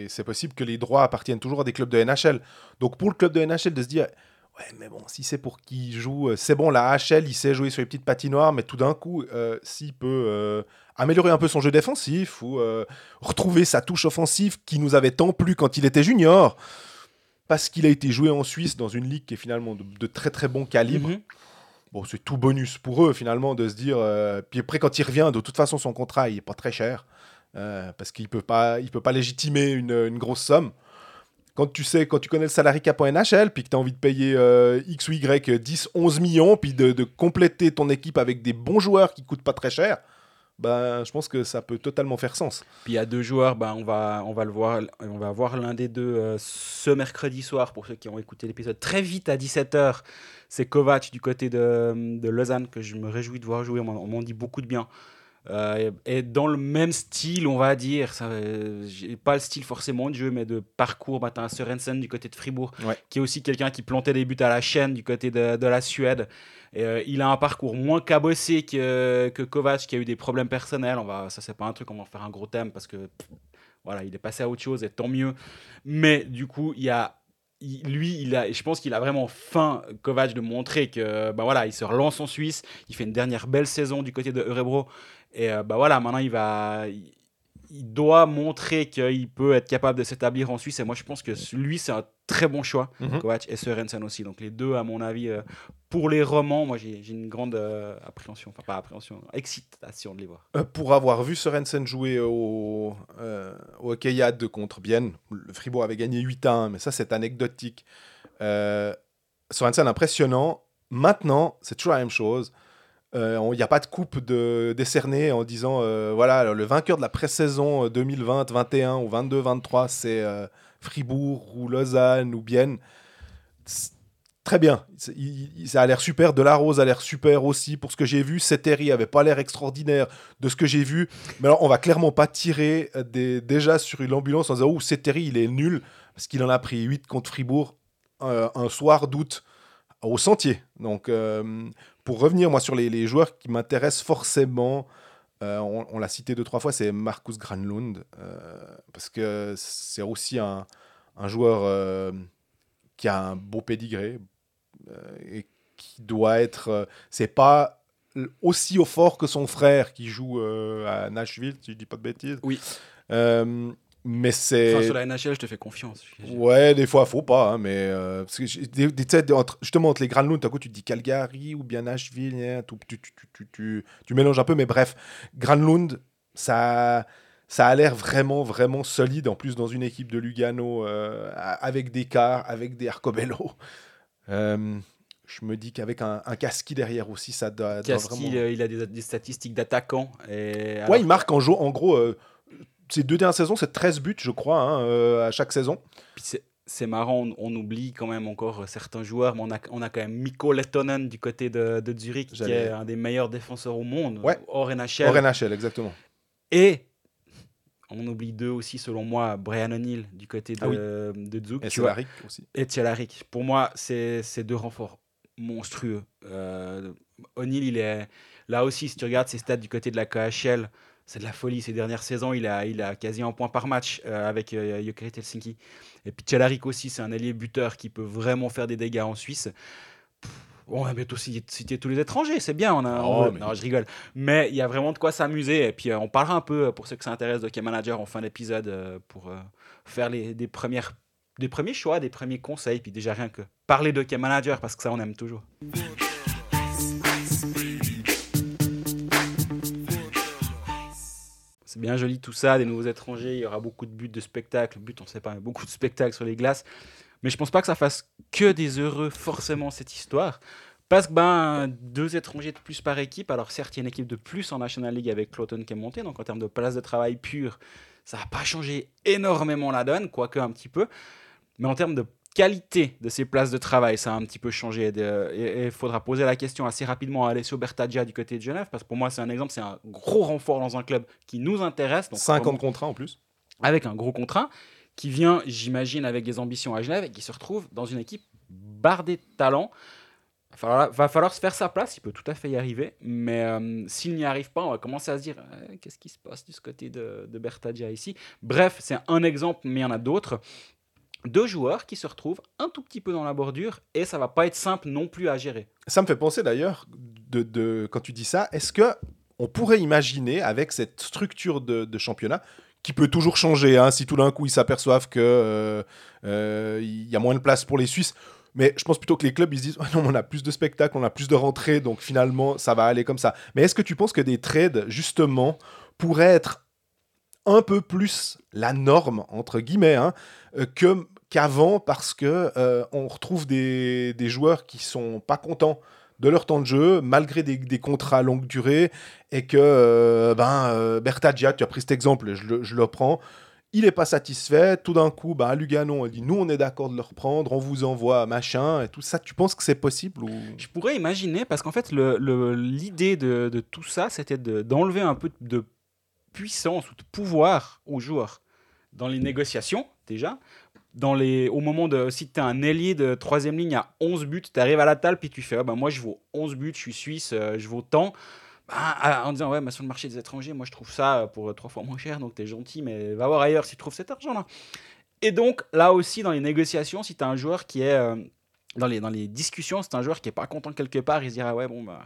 c'est possible que les droits appartiennent toujours à des clubs de NHL. Donc pour le club de NHL de se dire, ouais, mais bon, si c'est pour qu'il joue, euh, c'est bon, la HL, il sait jouer sur les petites patinoires, mais tout d'un coup, euh, s'il peut améliorer un peu son jeu défensif ou retrouver sa touche offensive qui nous avait tant plu quand il était junior, parce qu'il a été joué en Suisse dans une ligue qui est finalement de, de très très bon calibre. Mhm. Bon, c'est tout bonus pour eux finalement de se dire. euh, puis après, quand il revient, de toute façon, son contrat, il est pas très cher euh, parce qu'il peut pas, il peut pas légitimer une, une grosse somme. quand tu sais, quand tu connais le salarié cap en NHL, puis que tu as envie de payer euh, X ou Y 10, 11 millions, puis de, de compléter ton équipe avec des bons joueurs qui coûtent pas très cher, ben, je pense que ça peut totalement faire sens. Puis il y a deux joueurs, ben, on, va, on va le voir, on va l'un des deux euh, ce mercredi soir pour ceux qui ont écouté l'épisode très vite à 17h. C'est Kovac du côté de, de Lausanne que je me réjouis de voir jouer. On m'en dit beaucoup de bien. Euh, et dans le même style, on va dire, ça, euh, pas le style forcément de jeu, mais de parcours. Bah, un Sørensen du côté de Fribourg, Ouais. qui est aussi quelqu'un qui plantait des buts à la chaîne du côté de, de la Suède. Et, euh, il a un parcours moins cabossé que, que Kovac, qui a eu des problèmes personnels. On va, ça, c'est pas un truc, on va en faire un gros thème parce que pff, voilà, il est passé à autre chose et tant mieux. Mais du coup, il y a il- lui, il a, je pense qu'il a vraiment faim, Kovac, de montrer que, bah voilà, il se relance en Suisse, il fait une dernière belle saison du côté de Eurebro, et euh, bah voilà, maintenant il va, il, il doit montrer qu'il peut être capable de s'établir en Suisse, et moi je pense que lui c'est un très bon choix, Mhm. Kovac et Sørensen aussi, donc les deux à mon avis, euh, pour les romans, moi j'ai une grande euh, appréhension, enfin pas appréhension, excitation de les voir. Euh, pour avoir vu Sorensen jouer au, euh, au Yad contre Bienne, le Fribourg avait gagné 8 à 1, mais ça c'est anecdotique. Euh, Sorensen impressionnant. Maintenant, c'est toujours la même chose. Il n'y a pas de coupe de, décernée en disant voilà, le vainqueur de la pré-saison euh, 2020-21 ou 22-23, c'est euh, Fribourg ou Lausanne ou Bienne. Très bien, ça a l'air super. Delarose a l'air super aussi pour ce que j'ai vu. Seteri avait pas l'air extraordinaire de ce que j'ai vu. Mais alors, on va clairement pas tirer des- déjà sur une ambulance en disant Ouh, Seteri, il est nul, parce qu'il en a pris 8 contre Fribourg euh, un soir d'août au sentier. Donc, euh, pour revenir, moi, sur les, joueurs qui m'intéressent forcément, euh, on, l'a cité deux, trois fois, c'est Marcus Granlund, parce que c'est aussi un, un joueur qui a un beau pédigré et qui doit être. euh, c'est pas aussi au fort que son frère qui joue euh, à Nashville, si je dis pas de bêtises. Oui. Euh, mais c'est. Enfin, sur la NHL, je te fais confiance. Ouais, des fois, faut pas, hein, mais euh, parce que des- des- entre- justement, entre les tout à coup, tu te dis Calgary ou bien Nashville, hein, tout- tu, tu, mélanges un peu, mais bref, Granlund, ça, ça a l'air vraiment, vraiment solide, en plus, dans une équipe de Lugano, euh, avec des Carr, avec des Arcobello. Euh, je me dis qu'avec un, un Kaski derrière aussi, ça doit, doit Casti, vraiment... euh, il a des, des statistiques d'attaquant. Et alors- Ouais, il marque en, en gros, euh, ces deux dernières saisons, c'est 13 buts, je crois, hein, euh, à chaque saison. C'est- marrant, on, on oublie quand même encore certains joueurs, mais on a, on a quand même Mikko Lettonen du côté de, de Zurich, qui est un des meilleurs défenseurs au monde, Ouais. hors NHL. Hors NHL, exactement. Et on oublie deux aussi, selon moi, Brian O'Neill du côté de, Ah oui. de Zug, Et tu vois, Solaric aussi. et Tchelarik. Pour moi, c'est deux renforts monstrueux. Euh, O'Neill, il est là aussi, si tu regardes ses stats du côté de la KHL, c'est de la folie. Ces dernières saisons, il a, il a quasi un point par match euh, avec euh, Helsinki. Et puis aussi, c'est un allié buteur qui peut vraiment faire des dégâts en Suisse. On va bientôt citer tous les étrangers, c'est bien. On a, Oh, on- mais- Non, je rigole. Mais il y a vraiment de quoi s'amuser. Et puis euh, on parlera un peu, euh, pour ceux que ça intéresse, de Hockey Manager en fin d'épisode euh, pour faire les, des, premières, des premiers choix, des premiers conseils. Puis déjà rien que parler de Hockey Manager, parce que ça, on aime toujours. C'est bien joli tout ça, des nouveaux étrangers, il y aura beaucoup de buts, de spectacles, buts on sait pas, mais beaucoup de spectacles sur les glaces. Mais je pense pas que ça fasse que des heureux forcément cette histoire. Parce que ben, deux étrangers de plus par équipe, alors certes il y a une équipe de plus en National League avec Cloton qui est montée, donc en termes de place de travail pure, ça n'a pas changé énormément la donne, quoique un petit peu. Mais en termes de qualité de ces places de travail, ça a un petit peu changé. Et il faudra poser la question assez rapidement à Alessio Bertaggia du côté de Genève, parce que pour moi c'est un exemple, c'est un gros renfort dans un club qui nous intéresse. Donc 50 vraiment- contrats en plus. avec un gros contrat, qui vient, j'imagine, avec des ambitions à Genève et qui se retrouve dans une équipe bardée de talent. Va falloir, va falloir se faire sa place, il peut tout à fait y arriver, mais euh, s'il n'y arrive pas, on va commencer à se dire euh, qu'est-ce qui se passe du côté de, de Bertadia ici? Bref, c'est un exemple, mais il y en a d'autres. Deux joueurs qui se retrouvent un tout petit peu dans la bordure et ça va pas être simple non plus à gérer. Ça me fait penser d'ailleurs, de, quand tu dis ça, est-ce que on pourrait imaginer avec cette structure de championnat qui peut toujours changer, hein, si tout d'un coup ils s'aperçoivent que euh, euh, il y a moins de place pour les Suisses. Mais je pense plutôt que les clubs ils se disent non, on a plus de spectacles, on a plus de rentrées, donc finalement ça va aller comme ça. Mais est-ce que tu penses que des trades justement pourraient être un peu plus la norme entre guillemets hein, euh, qu'avant parce que euh, on retrouve des, des joueurs qui sont pas contents de leur temps de jeu, malgré des, contrats à longue durée, et que euh, ben, euh, Berta Dia, tu as pris cet exemple, je le, prends, il n'est pas satisfait, tout d'un coup, ben, à Lugano, on dit, nous, on est d'accord de le reprendre, on vous envoie machin, et tout ça, tu penses que c'est possible. Je pourrais imaginer, parce qu'en fait, l'idée de, de tout ça, c'était de- d'enlever un peu de puissance ou de pouvoir aux joueurs dans les négociations, déjà. Au moment de. Si tu es un ailier de troisième ligne à 11 buts, tu arrives à la table, puis tu fais ah ben, Moi, je vaux 11 buts, je suis suisse, euh, je vaux tant. Bah, à- en disant Ouais, mais sur le marché des étrangers, moi, je trouve ça euh, pour euh, trois fois moins cher, donc tu es gentil, mais va voir ailleurs si tu trouves cet argent-là. Et donc, là aussi, dans les négociations, si tu as un joueur qui est. dans les, dans les discussions, c'est un joueur qui est pas content quelque part, il se dira ouais bon bah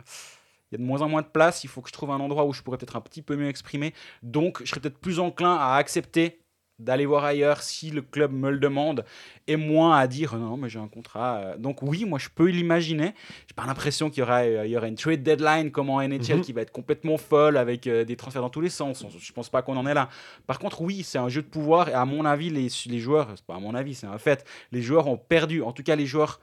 il y a de moins en moins de place, il faut que je trouve un endroit où je pourrais peut-être un petit peu mieux exprimer. Donc je serais peut-être plus enclin à accepter d'aller voir ailleurs si le club me le demande et moins à dire non mais j'ai un contrat. euh. Donc oui, moi je peux l'imaginer. J'ai pas l'impression qu'il y aura euh, il y aura une trade deadline comme en NHL Mhm. qui va être complètement folle avec euh, des transferts dans tous les sens. Je pense pas qu'on en est là. Par contre oui, c'est un jeu de pouvoir et à mon avis les, les joueurs, c'est pas à mon avis, c'est un fait, les joueurs ont perdu. En tout cas les joueurs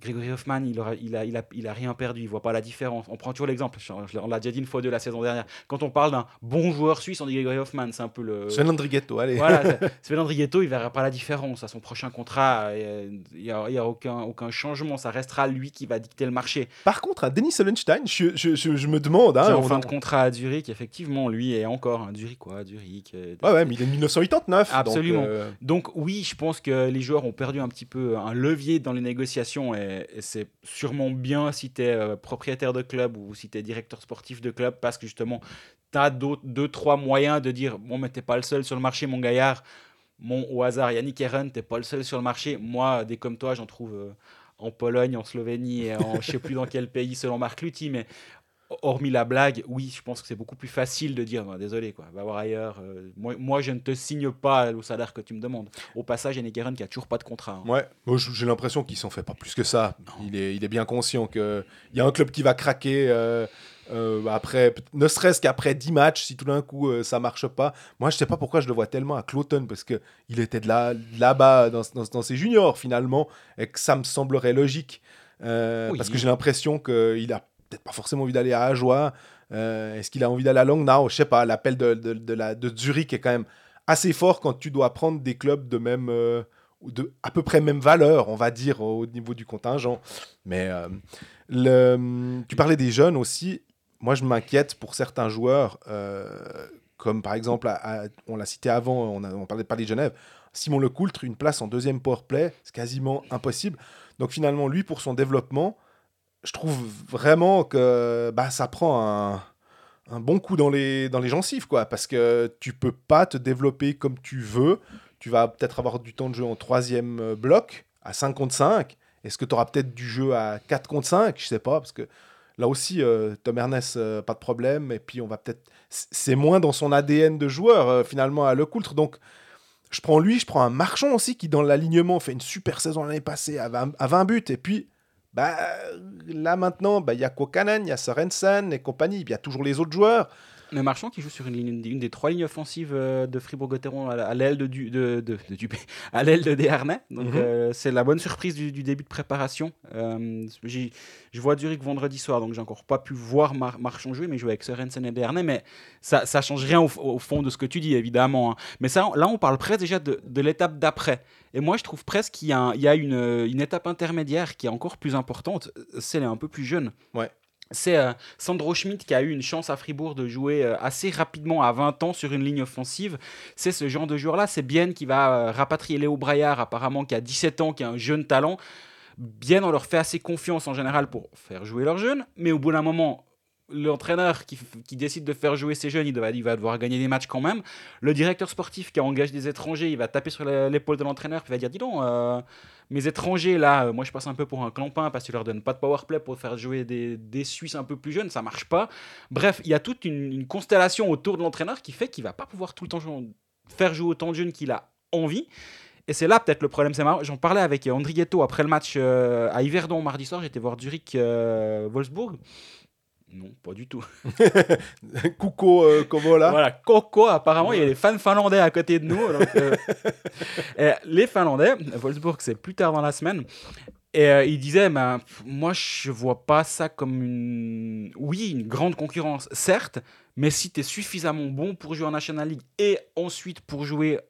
Grégory Hoffman, il, aura, il, a, il, a, il a rien perdu, il voit pas la différence. On prend toujours l'exemple, on l'a déjà dit une fois de la saison dernière. Quand on parle d'un bon joueur suisse, on dit Grégory Hoffman, c'est un peu le. Sven Andrighetto, allez. Voilà, Sven Andrigetto, il verra pas la différence à son prochain contrat. Il n'y a, il y a aucun, aucun changement, ça restera lui qui va dicter le marché. Par contre, à Denis Solenstein, je, je, je, je me demande... Hein, en fin de contrat à Zurich, effectivement, lui est encore un Zurich, quoi, Zurich. euh, Ouais, ouais, mais il est de 1989. donc, Absolument. euh, Donc oui, je pense que les joueurs ont perdu un petit peu un levier dans les négociations et, et c'est sûrement bien si tu es propriétaire de club ou si tu es directeur sportif de club parce que justement, tu as deux, trois moyens de dire bon, mais t'es pas le seul sur le marché, mon gaillard. Mon, au hasard, Yannick Eren, t'es pas le seul sur le marché. Moi, des comme toi, j'en trouve euh, en Pologne, en Slovénie et en je sais plus dans quel pays selon Marc Lutti, mais hormis la blague, oui, je pense que c'est beaucoup plus facile de dire désolé, quoi, va voir ailleurs. euh, moi, moi, je ne te signe pas au salaire que tu me demandes. Au passage, Yannick Eren qui a toujours pas de contrat. hein. Ouais, moi j'ai l'impression qu'il s'en fait pas plus que ça. Il est, il est bien conscient qu'il y a un club qui va craquer euh, euh, après, ne serait-ce qu'après 10 matchs, si tout d'un coup ça marche pas. Moi, je sais pas pourquoi je le vois tellement à Cloton, parce que il était de là, là-bas dans, dans, dans ses juniors finalement, et que ça me semblerait logique. Euh, Oui. Parce que j'ai l'impression qu'il a peut-être pas forcément envie d'aller à Ajoie. Euh, Est-ce qu'il a envie d'aller à Langnau? Je sais pas. L'appel de, de, la, de Zurich est quand même assez fort quand tu dois prendre des clubs de même. euh, de à peu près même valeur, on va dire, au niveau du contingent. Mais euh, le, tu parlais des jeunes aussi. Moi, je m'inquiète pour certains joueurs, euh, comme par exemple, on l'a cité avant, on, a, parlait de Paris de Genève. Simon Lecoultre, une place en deuxième powerplay, c'est quasiment impossible. Donc finalement, lui, pour son développement, je trouve vraiment que bah, ça prend un, bon coup dans les, gencives, quoi, parce que tu peux pas te développer comme tu veux. Tu vas peut-être avoir du temps de jeu en troisième euh, bloc, à 5 contre 5. Est-ce que tu auras peut-être du jeu à 4 contre 5 Je sais pas, parce que là aussi, euh, Tom Ernest, euh, pas de problème. Et puis, on va peut-être. C'est moins dans son ADN de joueur, finalement, à Lecoultre. Donc, je prends lui, je prends un marchand aussi, qui, dans l'alignement, fait une super saison l'année passée à 20, à 20 buts. Et puis, bah, là maintenant, bah, il y a Kokanen, il y a Sorensen et compagnie. Il y a toujours les autres joueurs. Mais Marchand qui joue sur une, ligne, une des trois lignes offensives euh, de Fribourg-Gotteron à la- à l'aile de, du, de, de, de Dupé, à l'aile de Desharnais. Donc Mhm. euh, c'est la bonne surprise du, du début de préparation. Euh, je vois Zurich vendredi soir, donc j'ai encore pas pu voir Mar- Marchand jouer, mais jouer avec Sorensen et Desharnais. Mais ça, ça change rien au, fond de ce que tu dis, évidemment. hein. Mais ça, là, on parle presque déjà de, de l'étape d'après. Et moi, je trouve presque qu'il y a, un- il y a une, une étape intermédiaire qui est encore plus importante. C'est les un peu plus jeunes. Ouais. C'est euh, Sandro Schmidt qui a eu une chance à Fribourg de jouer euh, assez rapidement à 20 ans sur une ligne offensive. C'est ce genre de joueur-là. C'est Bien qui va euh, rapatrier Léo Braillard, apparemment qui a 17 ans, qui a un jeune talent. Bien, on leur fait assez confiance en général pour faire jouer leurs jeunes. Mais au bout d'un moment, l'entraîneur qui, qui décide de faire jouer ces jeunes, il, il va devoir gagner des matchs quand même. Le directeur sportif qui engage des étrangers, il va taper sur l'épaule de l'entraîneur, il va dire Dis donc, euh, mes étrangers là, euh, moi je passe un peu pour un clampin parce que tu leur donnes pas de powerplay pour faire jouer des, des Suisses un peu plus jeunes, ça marche pas. Bref, il y a toute une, constellation autour de l'entraîneur qui fait qu'il va pas pouvoir tout le temps faire jouer autant de jeunes qu'il a envie. Et c'est là peut-être le problème. C'est. J'en parlais avec Andrigetto après le match euh, à Yverdon mardi soir. J'étais voir Zurich euh, Wolfsburg. Non, pas du tout. Coucou, euh. Voilà, Coco, apparemment, il y a des fans finlandais à côté de nous. donc, euh, et les Finlandais, Wolfsburg, c'est plus tard dans la semaine. Et euh, il disait, ben, pff, moi, je vois pas ça comme une. Oui, une grande concurrence, certes, mais si tu es suffisamment bon pour jouer en National League et ensuite pour jouer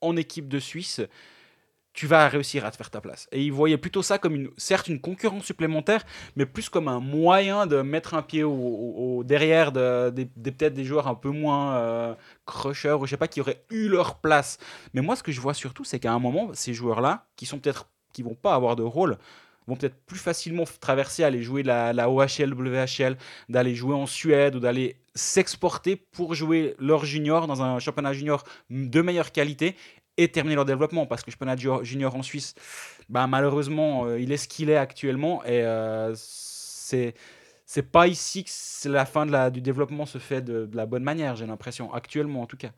en équipe de Suisse, tu vas réussir à te faire ta place. Et il voyait plutôt ça comme une, certes une concurrence supplémentaire, mais plus comme un moyen de mettre un pied au, derrière de, peut-être des joueurs un peu moins euh, ou je sais pas qui auraient eu leur place. Mais moi, ce que je vois surtout, c'est qu'à un moment, ces joueurs-là, qui sont peut-être qui vont pas avoir de rôle, vont peut-être plus facilement traverser, aller jouer la, la OHL, WHL, d'aller jouer en Suède ou d'aller s'exporter pour jouer leur junior dans un championnat junior de meilleure qualité et terminer leur développement parce que ju- junior en Suisse, bah, malheureusement, euh, il est ce qu'il est actuellement et euh, c'est c'est pas ici que la fin de la, du développement se fait de, la bonne manière, j'ai l'impression, actuellement en tout cas.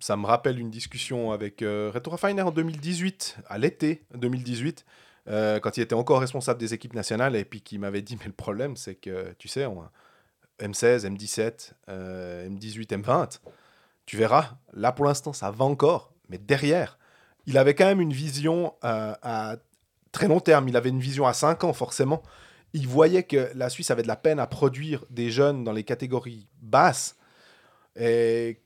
Ça me rappelle une discussion avec euh, Reto Raffiner en 2018, à l'été 2018, euh, quand il était encore responsable des équipes nationales, et puis qui m'avait dit, mais le problème, c'est que, tu sais, on- M16, M17, euh, M18, M20, tu verras, là pour l'instant, ça va encore, mais derrière, il avait quand même une vision euh, à très long terme, il avait une vision à 5 ans, forcément. Il voyait que la Suisse avait de la peine à produire des jeunes dans les catégories basses, et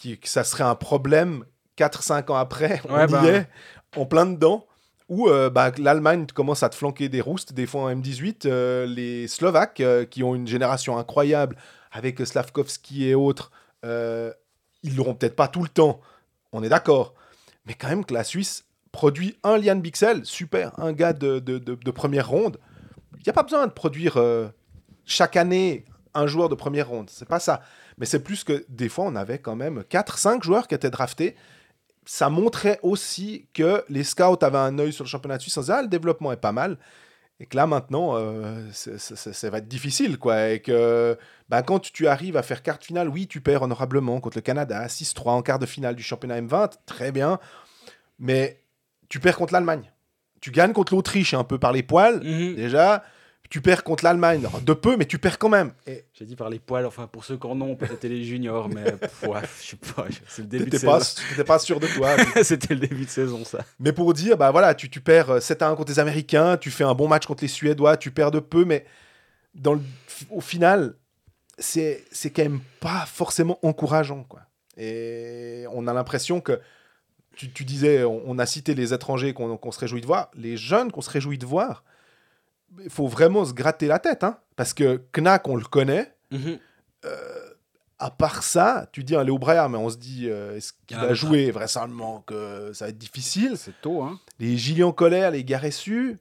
que ça serait un problème 4-5 ans après, on Ouais, y bah. est, en plein dedans, où euh, bah, l'Allemagne commence à te flanquer des roustes, des fois en M18, euh, les Slovaques, qui ont une génération incroyable, avec Slavkovski et autres, ils l'auront peut-être pas tout le temps, on est d'accord, mais quand même que la Suisse produit un Lian Bixel, super, un gars de, de, première ronde, il n'y a pas besoin de produire euh, chaque année un joueur de première ronde, c'est pas ça. Mais c'est plus que des fois, on avait quand même 4-5 joueurs qui étaient draftés. Ça montrait aussi que les scouts avaient un œil sur le championnat de Suisse en disant, ah, le développement est pas mal. Et que là, maintenant, euh, ça va être difficile. quoi. Et que ben, quand tu arrives à faire quart de finale, oui, tu perds honorablement contre le Canada, 6-3 en quart de finale du championnat M20, très bien. Mais tu perds contre l'Allemagne. Tu gagnes contre l'Autriche un peu par les poils, Mhm. déjà. Tu perds contre l'Allemagne, de peu, mais tu perds quand même. Et J'ai dit par les poils, enfin pour ceux qui en ont, peut-être les juniors, mais pff, ouais, je sais pas, c'est le début de t'étais saison. pas, t'étais pas sûr de toi. C'était le début de saison, ça. Mais pour dire, bah voilà, tu, tu perds euh, 7 à 1 contre les Américains, tu fais un bon match contre les Suédois, tu perds de peu, mais dans le, au final, c'est c'est quand même pas forcément encourageant. Quoi. Et on a l'impression que, tu, tu disais, on, on a cité les étrangers qu'on qu'on se réjouit de voir, les jeunes qu'on se réjouit de voir, il faut vraiment se gratter la tête, hein, parce que Knack, on le connaît. Mhm. À part ça, tu dis un Léo Braillard, mais on se dit, euh, est-ce qu'il va jouer Vraisemblablement que ça va être difficile? C'est tôt, hein. Les Gillian Colère, les Garessu,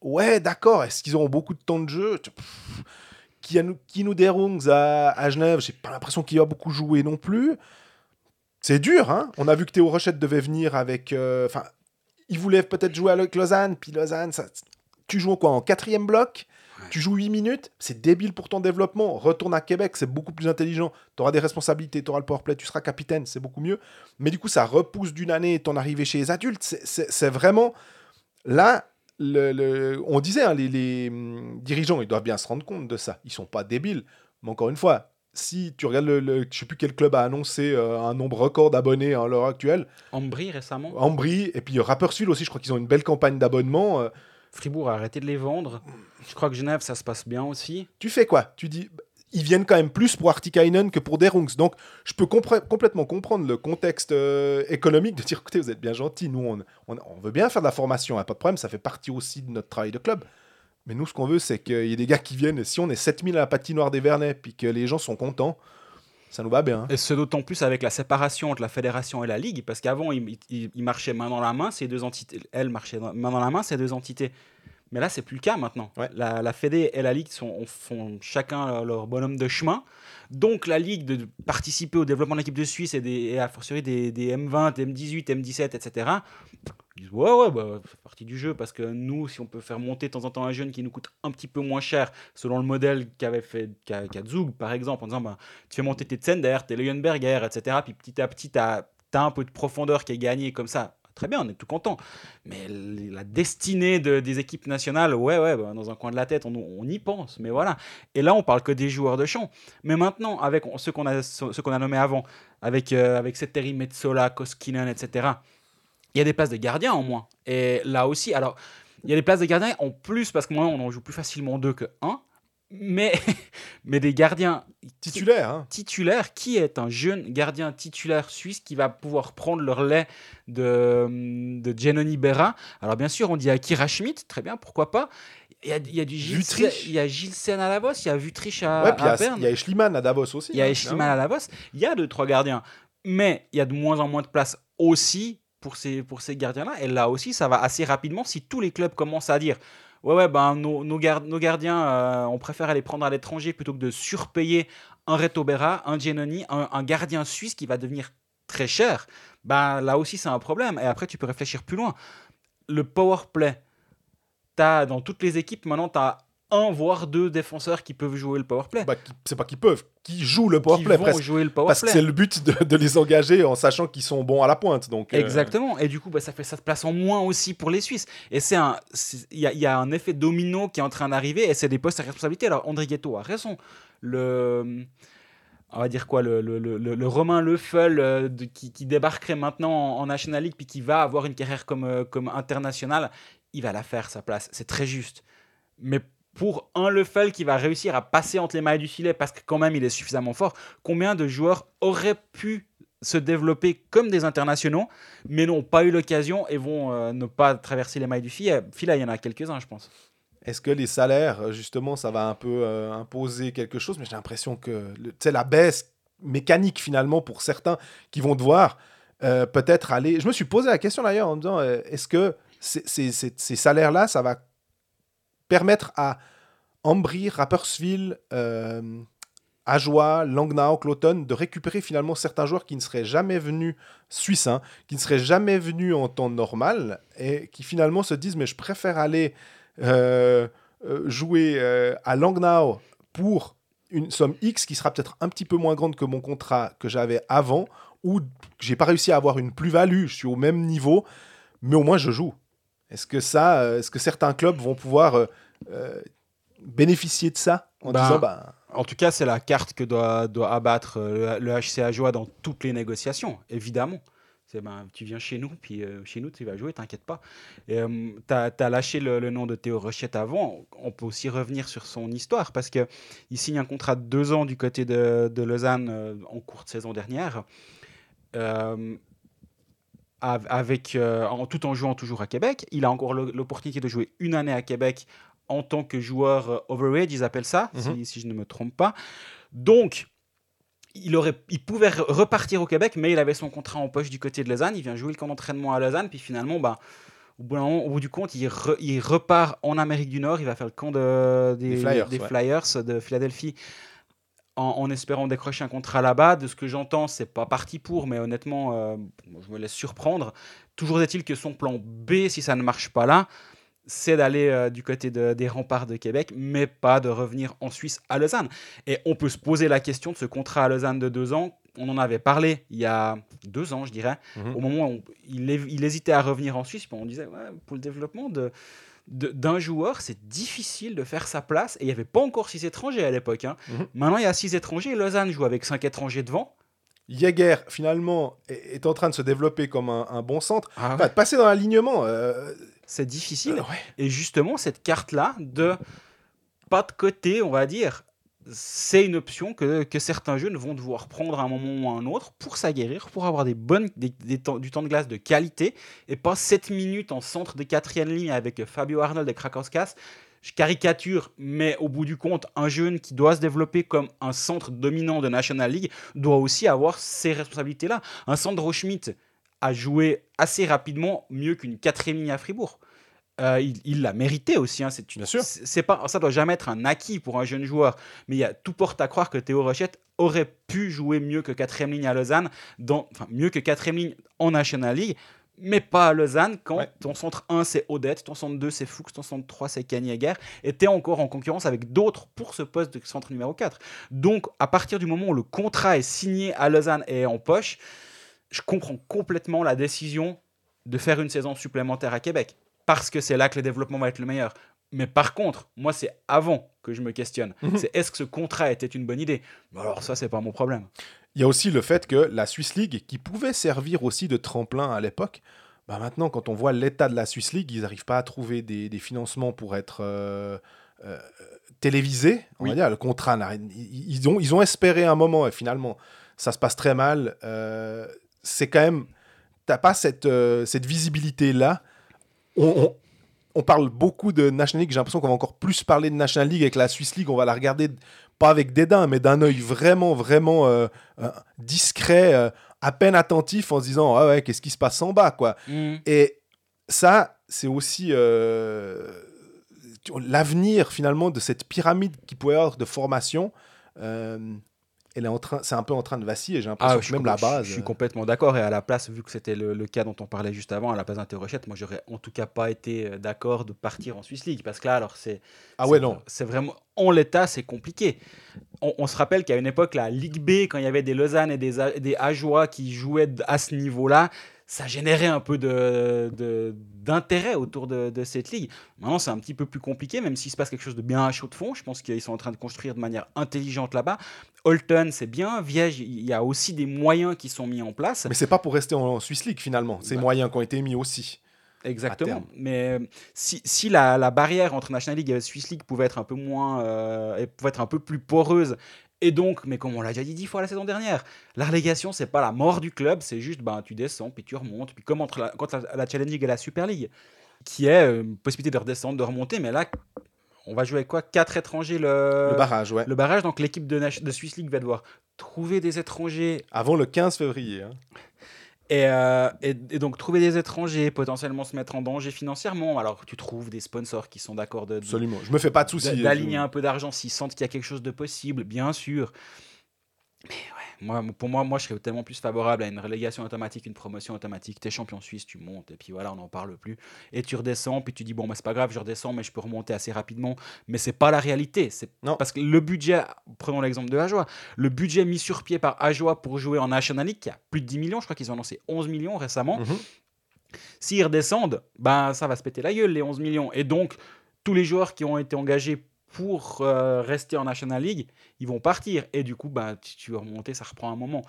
ouais, d'accord. Est-ce qu'ils auront beaucoup de temps de jeu? Pff, Kianu- Kinu Derungs à, à Genève, j'ai pas l'impression qu'il va beaucoup jouer non plus. C'est dur, hein On a vu que Théo Rochette devait venir avec. euh, Enfin, il voulait peut-être jouer avec Lausanne, puis Lausanne, ça, tu joues quoi En quatrième bloc? Tu joues 8 minutes C'est débile pour ton développement. Retourne à Québec, c'est beaucoup plus intelligent. Tu auras des responsabilités, tu auras le powerplay, tu seras capitaine, c'est beaucoup mieux. Mais du coup, ça repousse d'une année ton arrivée chez les adultes. C'est- vraiment. Là, le, le- on disait, hein, les, les, hum, dirigeants, ils doivent bien se rendre compte de ça. Ils sont pas débiles. Mais encore une fois, si tu regardes, le, le- je sais plus quel club a annoncé euh, un nombre record d'abonnés à l'heure actuelle, Ambry récemment. Ambry, et puis Rapperswil aussi, je crois qu'ils ont une belle campagne d'abonnement. euh, Fribourg a arrêté de les vendre. Je crois que Genève, ça se passe bien aussi. tu fais quoi? Tu dis, ils viennent quand même plus pour Artikainen que pour Derungs. Donc, je peux complètement comprendre le contexte euh, économique de dire, écoutez, vous êtes bien gentils, nous, on, veut bien faire de la formation, hein, pas de problème, ça fait partie aussi de notre travail de club. Mais nous, ce qu'on veut, c'est qu'il y ait des gars qui viennent. Si on est 7000 à la patinoire des Vernets, puis que les gens sont contents, ça nous va bien. hein. Et ce d'autant plus avec la séparation entre la fédération et la ligue, parce qu'avant, ils il, il marchaient main dans la main, ces deux entités. Elles marchaient main dans la main, ces deux entités. Mais là, c'est plus le cas maintenant. Ouais. La, la Fédé et la Ligue sont, font chacun leur, bonhomme de chemin. Donc, la Ligue de participer au développement de l'équipe de Suisse et, des, et a fortiori des, des M20, M18, M17, etc. Ils disent Ouais, ouais, bah, c'est partie du jeu parce que nous, si on peut faire monter de temps en temps un jeune qui nous coûte un petit peu moins cher, selon le modèle qu'avait fait qu'a qu'a Zug, par exemple, en disant bah, tu fais monter tes Zender, tes Leuenberger, etc. Puis petit à petit, tu as, un peu de profondeur qui est gagnée comme ça, à très bien, on est tout content. Mais la destinée de- des équipes nationales, ouais, ouais, bah, dans un coin de la tête, on, y pense, mais voilà. Et là, on parle que des joueurs de champ. Mais maintenant, avec ceux qu'on a, ceux qu'on a nommés avant, avec, euh, avec Setteri, Metsola, Koskinen, etc., il y a des places de gardiens en moins. Et là aussi, alors, il y a des places de gardiens en plus, parce que moi, on en joue plus facilement deux que un. Mais, mais des gardiens Titulaire, hein. titulaire, qui est un jeune gardien titulaire suisse qui va pouvoir prendre le relais de, de Giannoni Berra? Alors bien sûr, on dit Akira Schmidt, très bien, pourquoi pas. Il y a, il y a du Gilles, il y a Gilsen à bosse, il y a Vutriche à, Ouais, puis il y à a- Berne. il y a Eschliman à Davos aussi. Il y a hein, Eschliman à la bosse. Il y a deux, trois gardiens. Mais il y a de moins en moins de place aussi pour ces, pour ces gardiens-là. Et là aussi, ça va assez rapidement si tous les clubs commencent à dire Ouais, ouais, ben, nos, nos, nos gardiens, euh, on préfère les prendre à l'étranger plutôt que de surpayer un Reto Berra, un Giannoni, un, gardien suisse qui va devenir très cher. Ben, là aussi, c'est un problème. Et après, tu peux réfléchir plus loin. Le power play, t'as, dans toutes les équipes, maintenant, tu as un voire deux défenseurs qui peuvent jouer le power play. Bah, c'est pas qu'ils peuvent, qui jouent le powerplay vont presque. jouer le power Parce que play. c'est le but de, de les engager en sachant qu'ils sont bons à la pointe. Donc, euh, Exactement. Et du coup, bah, ça fait ça se place en moins aussi pour les Suisses. Et c'est un, il y, a- il y a un effet domino qui est en train d'arriver et c'est des postes à responsabilité. Alors André Ghetto a raison. Le, on va dire quoi, le, le, le, Romain Leffel euh, de- qui, qui débarquerait maintenant en, en National League puis qui va avoir une carrière comme, euh, comme international, il va la faire sa place. C'est très juste. Mais pour un Leffel qui va réussir à passer entre les mailles du filet parce que quand même il est suffisamment fort, combien de joueurs auraient pu se développer comme des internationaux, mais n'ont pas eu l'occasion et vont euh, ne pas traverser les mailles du filet? Filet, il y en a quelques-uns, je pense. Est-ce que les salaires, justement, ça va un peu euh, imposer quelque chose? Mais j'ai l'impression que sais, la baisse mécanique, finalement, pour certains qui vont devoir euh, peut-être aller. Je me suis posé la question d'ailleurs en me disant euh, est-ce que ces salaires-là, ça va permettre à Ambry, Rapperswil, euh, Ajoie, Langnau, Cloton de récupérer finalement certains joueurs qui ne seraient jamais venus suisses, hein, qui ne seraient jamais venus en temps normal et qui finalement se disent mais je préfère aller euh, euh, jouer euh, à Langnau pour une somme X qui sera peut-être un petit peu moins grande que mon contrat que j'avais avant ou j'ai pas réussi à avoir une plus-value, je suis au même niveau, mais au moins je joue. Est-ce que ça, euh, est-ce que certains clubs vont pouvoir euh, euh, bénéficier de ça en Ben, disant bah En tout cas, c'est la carte que doit, doit abattre le, le HCA Joie dans toutes les négociations, évidemment. C'est ben, tu viens chez nous, puis euh, chez nous, tu vas jouer, t'inquiète pas. tu as, lâché le, le nom de Théo Rochette avant. On peut aussi revenir sur son histoire, parce qu'il signe un contrat de deux ans du côté de, de Lausanne euh, en courte saison dernière. Av- avec, euh, en, tout en jouant toujours à Québec. Il a encore l'opportunité de jouer une année à Québec en tant que joueur euh, overage, ils appellent ça, Mhm. si, si je ne me trompe pas. Donc, il, aurait, il pouvait re- repartir au Québec, mais il avait son contrat en poche du côté de Lausanne. Il vient jouer le camp d'entraînement à Lausanne, puis finalement, bah, au, bout d'un moment, au bout du compte, il, re- il repart en Amérique du Nord. Il va faire le camp de, des, Des Flyers, des ouais. Flyers de Philadelphie en, en espérant décrocher un contrat là-bas. De ce que j'entends, c'est pas parti pour, mais honnêtement, euh, je me laisse surprendre. Toujours est-il que son plan B, si ça ne marche pas là, c'est d'aller euh, du côté de- des remparts de Québec, mais pas de revenir en Suisse à Lausanne. Et on peut se poser la question de ce contrat à Lausanne de deux ans. On en avait parlé il y a deux ans, je dirais, Mhm. au moment où on- il, hé- il hésitait à revenir en Suisse. on disait, ouais, pour le développement de- d'un joueur, c'est difficile de faire sa place. Et il n'y avait pas encore six étrangers à l'époque. hein. Mhm. Maintenant, il y a six étrangers. Lausanne joue avec cinq étrangers devant. Jäger finalement est, est en train de se développer comme un, un bon centre, Ah Enfin, passer dans l'alignement. euh, C'est difficile. euh, ouais. Et justement, cette carte-là, de pas de côté, on va dire, c'est une option que, certains jeunes vont devoir prendre à un moment ou à un autre pour s'aguerrir, pour avoir des bonnes, du temps de glace de qualité, et pas 7 minutes en centre de quatrième ligne avec Fabio Arnold et Krakowskas. Je caricature, mais au bout du compte, un jeune qui doit se développer comme un centre dominant de National League doit aussi avoir ces responsabilités-là. Un Sandro Schmidt a joué assez rapidement mieux qu'une quatrième ligne à Fribourg. Euh, il il l'a mérité aussi. Hein, c'est, sûr. c'est- pas, ça doit jamais être un acquis pour un jeune joueur. Mais il y a tout porte à croire que Théo Rochette aurait pu jouer mieux que quatrième ligne à Lausanne, dans, enfin mieux que quatrième ligne en National League, mais pas à Lausanne quand Ouais. ton centre 1 c'est Odette, ton centre 2 c'est Fuchs, ton centre 3 c'est Kaniager, et tu es encore en concurrence avec d'autres pour ce poste de centre numéro 4. Donc à partir du moment où le contrat est signé à Lausanne et est en poche, je comprends complètement la décision de faire une saison supplémentaire à Québec, parce que c'est là que le développement va être le meilleur. Mais par contre, moi, c'est avant que je me questionne. Mhm. C'est est-ce que ce contrat était une bonne idée? Alors ça, c'est pas mon problème. Il y a aussi le fait que la Swiss League, qui pouvait servir aussi de tremplin à l'époque, bah maintenant, quand on voit l'état de la Swiss League, ils n'arrivent pas à trouver des, des financements pour être euh, euh, télévisés. On Oui. va dire, le contrat, ils, ont, ils ont espéré un moment et finalement, ça se passe très mal. Euh, c'est quand même, t'as pas cette, euh, cette visibilité-là. On, parle beaucoup de National League. J'ai l'impression qu'on va encore plus parler de National League avec la Swiss League. On va la regarder pas avec dédain, mais d'un œil vraiment, vraiment euh, euh, discret, euh, à peine attentif, en se disant ah ouais, qu'est-ce qui se passe en bas, quoi. Et ça, c'est aussi l'avenir finalement de cette pyramide qui pouvait avoir de formation. Elle est en train, c'est un peu en train de vaciller. J'ai l'impression Ah, que je, même suis, la base. je suis complètement d'accord. Et à la place, vu que c'était le, le cas dont on parlait juste avant, à la place d'un Théorochette, moi, j'aurais en tout cas pas été euh, d'accord de partir en Swiss League. Parce que là, alors, c'est. ah ouais non. C'est vraiment. En l'état, c'est compliqué. On, on se rappelle qu'à une époque, la Ligue B, quand il y avait des Lausanne et des, des Ajoie qui jouaient à ce niveau-là, ça générait un peu de- de- d'intérêt autour de, de cette ligue. Maintenant, c'est un petit peu plus compliqué, même s'il se passe quelque chose de bien à chaud de fond. Je pense qu'ils sont en train de construire de manière intelligente là-bas. Holton, c'est bien. Viège, il y a aussi des moyens qui sont mis en place. Mais c'est pas pour rester en, Swiss League finalement. Ces Bah. moyens qui ont été mis aussi. Exactement. Mais euh, si, si la, la barrière entre National League et Swiss League pouvait être un peu moins, euh, pouvait être un peu plus poreuse, et donc, mais comme on l'a déjà dit dix fois la saison dernière, la relégation c'est pas la mort du club, c'est juste ben tu descends puis tu remontes, puis comme entre la, contre la, la Challenge League et la Super League, qui est euh, une possibilité de redescendre, de remonter, mais là on va jouer avec quoi? Quatre étrangers le, le barrage, ouais. le barrage, donc l'équipe de, de Swiss League va devoir trouver des étrangers Avant le 15 février. hein. Et, euh, et- et donc trouver des étrangers, potentiellement se mettre en danger financièrement, alors que tu trouves des sponsors qui sont d'accord de, de- Absolument. Je me fais pas de soucis. d'aligner un peu d'argent s'ils sentent qu'il y a quelque chose de possible, bien sûr. Mais ouais, moi, pour moi, moi, je serais tellement plus favorable à une relégation automatique, une promotion automatique. T'es champion suisse, tu montes, et puis voilà, on n'en parle plus. Et tu redescends, puis tu dis, bon, bah, c'est pas grave, je redescends, mais je peux remonter assez rapidement. Mais c'est pas la réalité. C'est Non. Parce que le budget, prenons l'exemple de Ajoie, le budget mis sur pied par Ajoie pour jouer en National League, qui a plus de 10 millions, je crois qu'ils ont lancé 11 millions récemment. Mhm. S'ils redescendent, ben, ça va se péter la gueule, les 11 millions. Et donc, tous les joueurs qui ont été engagés pour euh, rester en National League, ils vont partir. Et du coup, ben, tu, tu veux remonter, ça reprend un moment.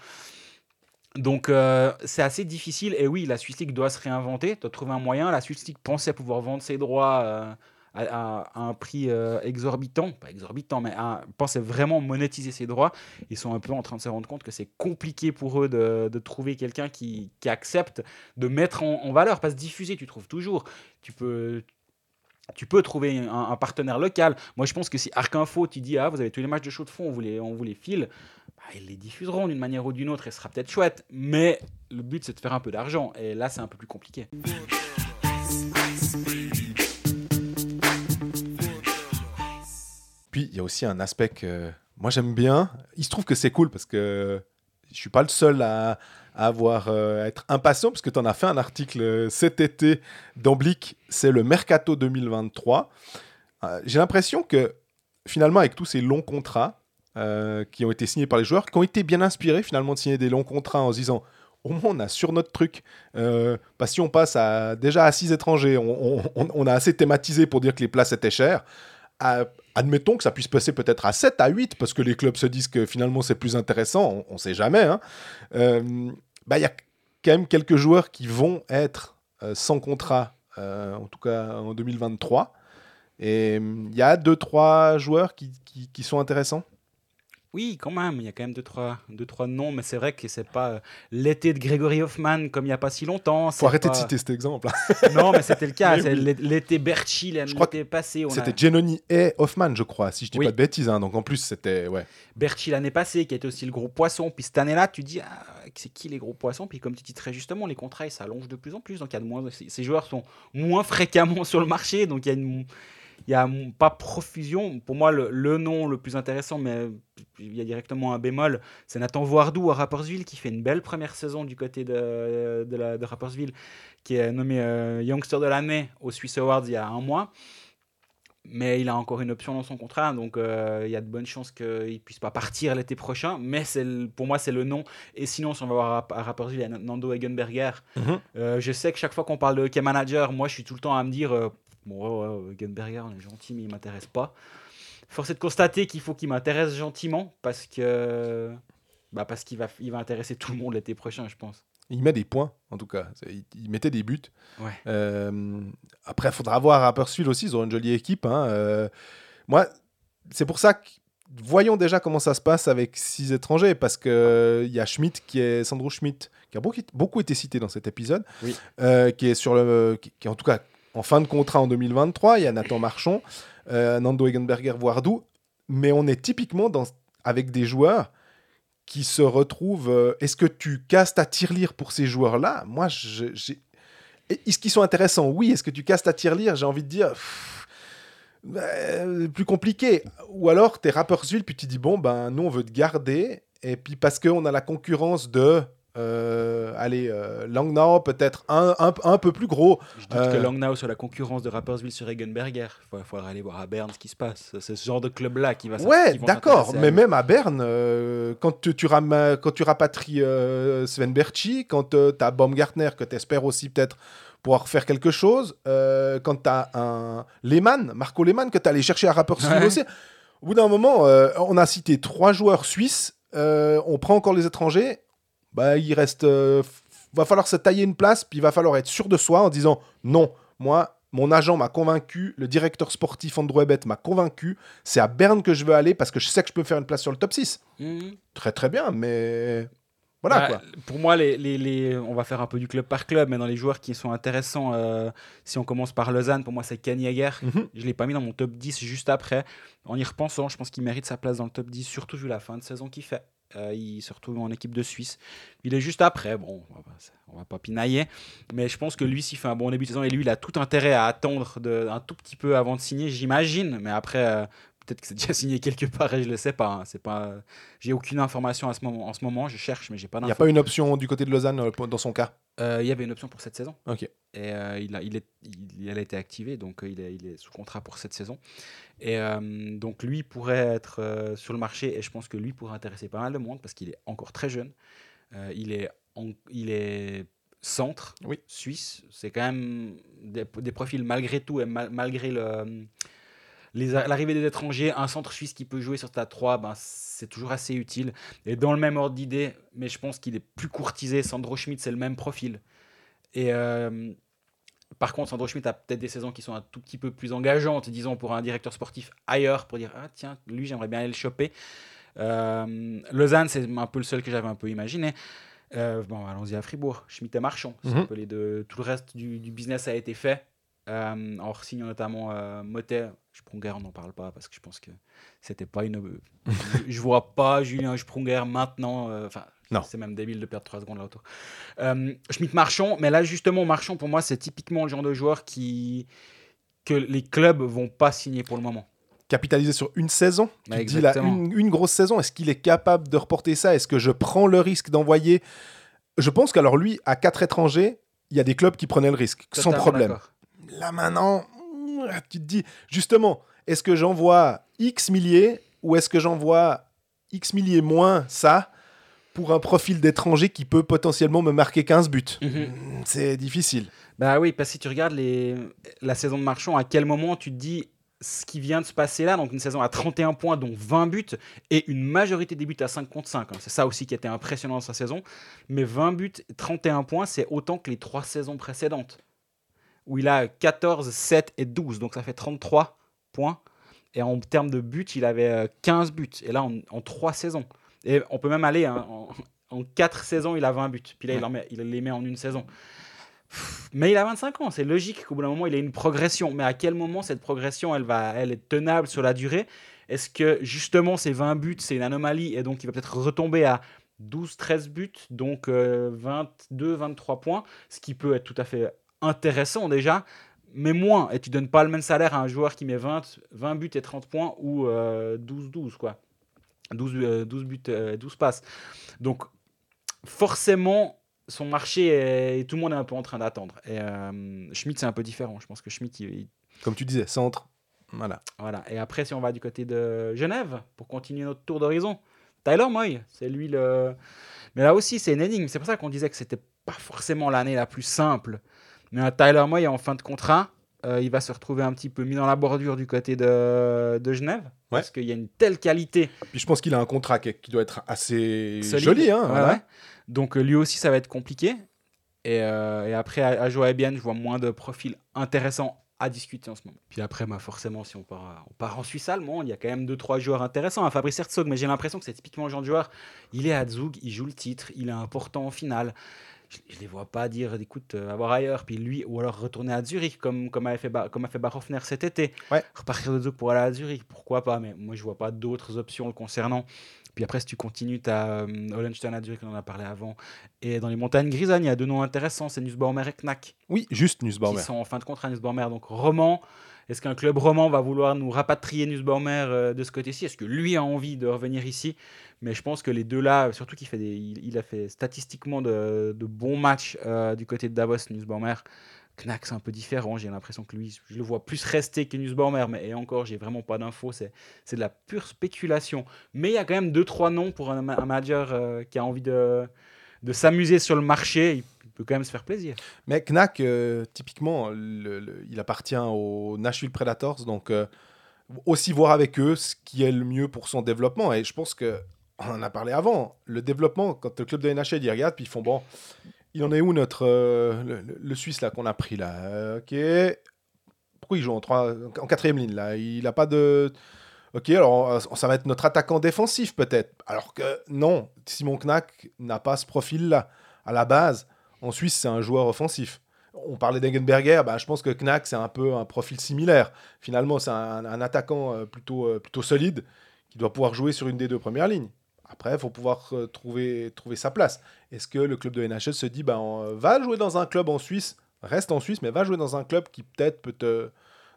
Donc, euh, c'est assez difficile. Et oui, la Swiss League doit se réinventer, doit trouver un moyen. La Swiss League pensait pouvoir vendre ses droits euh, à, un prix exorbitant. Pas exorbitant, mais pensait vraiment monétiser ses droits. Ils sont un peu en train de se rendre compte que c'est compliqué pour eux de, trouver quelqu'un qui, accepte de mettre en, en valeur. Parce que diffuser, tu trouves toujours. Tu peux, tu peux trouver un, partenaire local. Moi, je pense que si Arc Info, tu dis, ah, vous avez tous les matchs de chaud de fond, on vous les, file, bah, ils les diffuseront d'une manière ou d'une autre et ce sera peut-être chouette. Mais le but, c'est de faire un peu d'argent. Et là, c'est un peu plus compliqué. Puis il y a aussi un aspect que moi j'aime bien. Il se trouve que c'est cool parce que je suis pas le seul à avoir euh, être impatient parce que tu en as fait un article euh, cet été d'Amblic, c'est le Mercato 2023. Euh, J'ai l'impression que finalement avec tous ces longs contrats euh, qui ont été signés par les joueurs, qui ont été bien inspirés finalement de signer des longs contrats en se disant au moins on a sur notre truc. Euh, que si on passe déjà à 6 étrangers, on a assez thématisé pour dire que les places étaient chères. Admettons que ça puisse passer peut-être à 7, à 8, parce que les clubs se disent que finalement c'est plus intéressant, on ne sait jamais. hein. Euh, bah, Il y a quand même quelques joueurs qui vont être euh, sans contrat, euh, en tout cas en 2023. Et hum, il y a 2-3 joueurs qui sont intéressants. Oui, quand même, il y a quand même deux, trois, deux, trois noms, mais c'est vrai que c'est pas euh, l'été de Gregory Hoffman comme il n'y a pas si longtemps. faut arrêter pas- de citer cet exemple. Non, mais c'était le cas. Oui. l'é- l'été Berchi, l'été passé. on a- C'était Genoni et Hoffman, je crois, si je dis Oui. pas de bêtises. hein. Donc en plus, c'était. Ouais. Berchi l'année passée, qui était aussi le gros poisson. Puis cette année-là, tu dis, ah, c'est qui les gros poissons? Puis comme tu dis très justement, les contrats ils s'allongent de plus en plus. Donc il y a de moins, ces joueurs sont moins fréquemment sur le marché. Donc il y a une. Il y a pas profusion. Pour moi, le, le nom le plus intéressant, mais il y a directement un bémol, c'est Nathan Voardou à Rapperswil qui fait une belle première saison du côté de, de, la, de Rapperswil, qui est nommé euh, Youngster de l'année au Swiss Awards il y a un mois. mais il a encore une option dans son contrat, donc euh, il y a de bonnes chances qu'il ne puisse pas partir l'été prochain. Mais c'est le- pour moi, c'est le nom. Et sinon, si on va voir à, à Rapperswil, il y a Nando Egenberger. Mhm. Euh, je sais que chaque fois qu'on parle de hockey manager, moi, je suis tout le temps à me dire euh, bon, ouais, ouais, Egenberger, on est gentil, mais il m'intéresse pas. Force est de constater qu'il faut qu'il m'intéresse gentiment parce que. Bah parce qu'il va, il va intéresser tout le monde l'été prochain, je pense. Il met des points, en tout cas. Il, il mettait des buts. Ouais. Euh, après, il faudra voir à Pursuit aussi. Ils ont une jolie équipe. hein. Euh, moi, c'est pour ça que voyons déjà comment ça se passe avec six étrangers. Parce qu'il y a Schmidt, qui est Sandro Schmidt, qui a beaucoup, beaucoup été cité dans cet épisode. Oui. euh, qui est sur le. Qui, qui est en tout cas en fin de contrat en 2023. Il y a Nathan Marchand, euh, Nando Egenberger, Voardou. Mais on est typiquement dans, avec des joueurs qui se retrouvent. euh, Est-ce que tu casses ta tirelire pour ces joueurs-là? Moi, j'ai. Est-ce qu'ils sont intéressants? Oui. Est-ce que tu casses ta tirelire? J'ai envie de dire. euh, plus compliqué. Ou alors, t'es Rapperswil, puis tu dis bon, ben, nous, on veut te garder. Et puis, parce qu'on a la concurrence de. Euh, allez, euh, Langnau, peut-être un, un, un peu plus gros. Je doute Euh, que Langnau soit la concurrence de Rapperswil sur Egenberger. Il faudra aller voir à Berne ce qui se passe. C'est ce genre de club-là qui va Ouais, d'accord, mais même à Berne, euh, quand, tu, tu ram- quand tu rapatries euh, Sven Berchi, quand tu as Baumgartner, que tu espères aussi peut-être pouvoir faire quelque chose, euh, quand tu as un Lehmann, Marco Lehmann, que tu allé chercher à Rapperswil Ouais. aussi, au bout d'un moment, euh, on a cité trois joueurs suisses, euh, on prend encore les étrangers, bah, il reste. euh, va falloir se tailler une place, puis il va falloir être sûr de soi en disant non, moi. Mon agent m'a convaincu, le directeur sportif Andrew Ebet m'a convaincu, c'est à Berne que je veux aller parce que je sais que je peux faire une place sur le top 6. Mhm. Très très bien, mais voilà Bah, quoi. Pour moi, les, les- les- on va faire un peu du club par club, mais dans les joueurs qui sont intéressants, euh, si on commence par Lausanne, pour moi, c'est Ken Yeager. Mhm. Je ne l'ai pas mis dans mon top 10 juste après. En y repensant, je pense qu'il mérite sa place dans le top 10, surtout vu la fin de saison qu'il fait. Euh, il se retrouve en équipe de Suisse. Il est juste après. Bon, on va pas- pinailler. Mais je pense que lui, s'il fait un bon début de saison, et lui, il a tout intérêt à attendre un tout petit peu avant de signer, j'imagine. Mais après, euh, peut-être que c'est déjà signé quelque part et je ne le sais pas. hein. C'est pas j'ai aucune information à ce moment, en ce moment. Je cherche, mais j'ai pas Il n'y a pas une option du côté de Lausanne euh, dans son cas? Euh, il y avait une option pour cette saison. Ok. Et euh, il, a, il, est, il, elle a été activée, donc euh, il, est, il est sous contrat pour cette saison. Et donc lui pourrait être sur le marché, et je pense que lui pourrait intéresser pas mal de monde parce qu'il est encore très jeune. Il, est en- il est centre Oui. suisse. C'est quand même des, des profils malgré tout, et mal- malgré le, l'arrivée des étrangers, un centre suisse qui peut jouer sur ta 3, ben, c'est toujours assez utile. Et dans le même ordre d'idée, mais je pense qu'il est plus courtisé. Sandro Schmidt, c'est le même profil. Et euh, par contre, Sandro Schmidt a peut-être des saisons qui sont un tout petit peu plus engageantes, disons, pour un directeur sportif ailleurs, pour dire Ah, tiens, lui, j'aimerais bien aller le choper. Euh, Lausanne, c'est un peu le seul que j'avais un peu imaginé. Euh, bon, allons-y à Fribourg. Schmidt et Marchand. C'est Mhm. un peu les deux. Tout le reste du, du business a été fait. Euh, en signant notamment euh, Motet. Sprunger, on n'en parle pas parce que je pense que c'était pas une. je, vois pas Julien Sprunger maintenant. euh, Enfin, c'est même débile de perdre 3 secondes là autour. Euh, Schmidt Marchand, mais là justement, Marchand pour moi, c'est typiquement le genre de joueur qui que les clubs vont pas signer pour le moment. Capitaliser sur une saison? Tu Ouais, te dis là, une, une grosse saison. Est-ce qu'il est capable de reporter ça? Est-ce que je prends le risque d'envoyer? Je pense qu'alors lui, à quatre étrangers, il y a des clubs qui prenaient le risque, sans problème. Là maintenant, tu te dis, justement, est-ce que j'envoie X milliers ou est-ce que j'envoie X milliers moins ça pour un profil d'étranger qui peut potentiellement me marquer 15 buts? Mhm. C'est difficile. Bah oui, parce que si tu regardes les... la saison de Marchand, à quel moment tu te dis ce qui vient de se passer là, donc une saison à 31 points, dont 20 buts, et une majorité des buts à 5 contre 5. hein. C'est ça aussi qui était impressionnant dans sa saison. Mais 20 buts, 31 points, c'est autant que les trois saisons précédentes, où il a 14, 7 et 12, donc ça fait 33 points. Et en termes de buts, il avait euh, 15 buts, et là en, en 3 saisons. Et on peut même aller hein, en, en 4 saisons, il a 20 buts, puis là il, en met- il les met en une saison. Mais il a 25 ans, c'est logique qu'au bout d'un moment, il ait une progression. Mais à quel moment cette progression, elle, va, elle est tenable sur la durée? Est-ce que justement ces 20 buts, c'est une anomalie et donc il va peut-être retomber à 12-13 buts, donc 22-23 points, ce qui peut être tout à fait intéressant déjà, mais moins. Et tu donnes pas le même salaire à un joueur qui met 20, 20 buts et 30 points ou euh, 12-12, quoi. 12, euh, 12 buts, euh, 12 passes. Donc forcément, son marché, est, tout le monde est un peu en train d'attendre. Et euh, Schmidt, c'est un peu différent. Je pense que Schmidt, il, il- Comme tu disais, centre. Voilà. Voilà. Et après, si on va du côté de Genève, pour continuer notre tour d'horizon, Tyler Moy, c'est lui le. Mais là aussi, c'est une énigme. C'est pour ça qu'on disait que c'était pas forcément l'année la plus simple. Mais un Tyler Moy en fin de contrat, euh, il va se retrouver un petit peu mis dans la bordure du côté de, de Genève. Parce qu'il y a une telle qualité. Puis je pense qu'il a un contrat qui, qui doit être assez Solide. joli. Hein, Ouais, voilà. ouais. Donc euh, lui aussi, ça va être compliqué. Et, euh, et après, à, à bien, je vois moins de profils intéressants à discuter en ce moment. Puis après, bah, forcément, si on part, on part en Suisse allemande, il y a quand même deux trois joueurs intéressants. Hein, Fabrice Herzog, mais j'ai l'impression que c'est typiquement le genre de joueur. Il est à Zug, il joue le titre, il est important en finale. Je ne les vois pas dire, écoute, euh, avoir ailleurs, puis lui, ou alors retourner à Zurich, comme, comme, avait fait, Ba- comme a fait Barhoffner cet été. Ouais. Repartir de Zug pour aller à Zurich, pourquoi pas, mais moi, je vois pas d'autres options le concernant. Puis après, si tu continues, tu as Hollenstein à Zurich, on en a parlé avant. Et dans les montagnes grisanes, il y a deux noms intéressants, c'est Nussbaumer et Knack, Oui, juste Nussbaumer. sont en fin de contrat Nussbaumer. Donc roman, est-ce qu'un club roman va vouloir nous rapatrier Nussbaumer euh, de ce côté-ci? Est-ce que lui a envie de revenir ici? Mais je pense que les deux là, surtout qu'il fait il, a fait statistiquement de, bons matchs euh, du côté de Davos, Nussbaumer. Knack, c'est un peu différent. J'ai l'impression que lui, je le vois plus rester que Nussbaumer. Mais et encore, j'ai vraiment pas d'infos. C'est, c'est de la pure spéculation. Mais il y a quand même deux, trois noms pour un manager euh, qui a envie de, de s'amuser sur le marché. Il peut quand même se faire plaisir. Mais Knack, euh, typiquement, il appartient au Nashville Predators, donc euh, aussi voir avec eux ce qui est le mieux pour son développement. Et je pense que on en a parlé avant. Le développement, quand le club de NHL y regarde, puis ils font bon, il en est où notre euh, le, Suisse là qu'on a pris là? Ok, pourquoi il joue en trois, en quatrième ligne là? Il n'a pas de Ok, alors euh, ça va être notre attaquant défensif peut-être. Alors que non, Simon Knack n'a pas ce profil-là. À la base, en Suisse, c'est un joueur offensif. On parlait d'Engenberger, bah, je pense que Knack, c'est un peu un profil similaire. Finalement, c'est un, attaquant euh, plutôt, euh, plutôt solide qui doit pouvoir jouer sur une des deux premières lignes. Après, il faut pouvoir trouver, trouver sa place. Est-ce que le club de NHL se dit, bah, va jouer dans un club en Suisse, reste en Suisse, mais va jouer dans un club qui peut-être peut te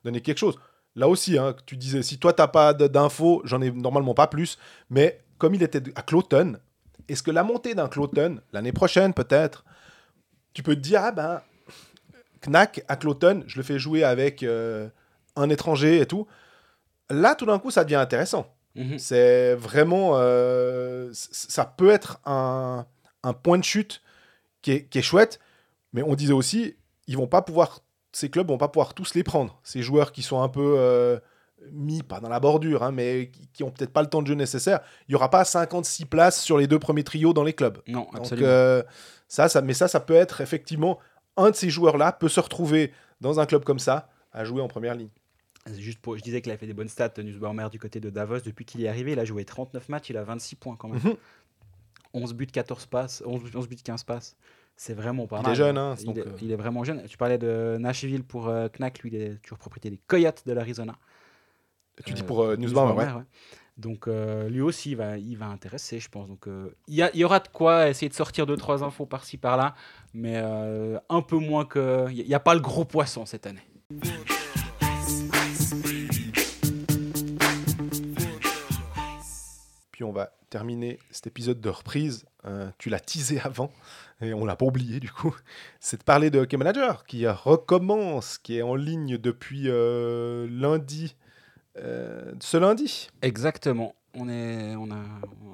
donner quelque chose? Là aussi, hein, tu disais, si toi, tu n'as pas d'infos, j'en ai normalement pas plus, mais comme il était à Cloton, est-ce que la montée d'un Cloton, l'année prochaine peut-être, tu peux te dire, ah ben, Knack à Cloton, je le fais jouer avec euh, un étranger et tout. Là, tout d'un coup, ça devient intéressant. Mhm. C'est vraiment. euh, ça peut être un, un point de chute qui est, qui est chouette, mais on disait aussi, ils vont pas pouvoir. Ces clubs vont pas pouvoir tous les prendre. Ces joueurs qui sont un peu euh, mis, pas dans la bordure, hein, mais qui, qui ont peut-être pas le temps de jeu nécessaire. Il y aura pas 56 places sur les deux premiers trios dans les clubs. Non, Donc, absolument. euh, ça, ça, mais ça, ça peut être effectivement un de ces joueurs-là peut se retrouver dans un club comme ça à jouer en première ligne. Juste pour, je disais qu'il a fait des bonnes stats, Nussbaumer, du côté de Davos. Depuis qu'il est arrivé, il a joué 39 matchs, il a 26 points quand même. Mhm. 11 buts, 14 passes, 11, 11 buts, 15 passes. C'est vraiment pas Il mal. est jeune, hein, il, donc, est, euh. il est vraiment jeune. Tu parlais de Nashville pour euh, Knack, lui, il est toujours propriété des Coyotes de l'Arizona. Tu dis Euh, pour euh, ouais. ouais. Donc euh, lui aussi, il va, il va intéresser, je pense. Donc euh, il y, a- il y aura de quoi essayer de sortir deux trois infos par-ci par-là, mais euh, un peu moins que. Il n'y a pas le gros poisson cette année. Terminer cet épisode de reprise. Euh, tu l'as teasé avant, et on l'a pas oublié du coup. C'est de parler de Hockey Manager qui recommence, qui est en ligne depuis euh, lundi, euh, ce lundi. Exactement. On, est, on, a,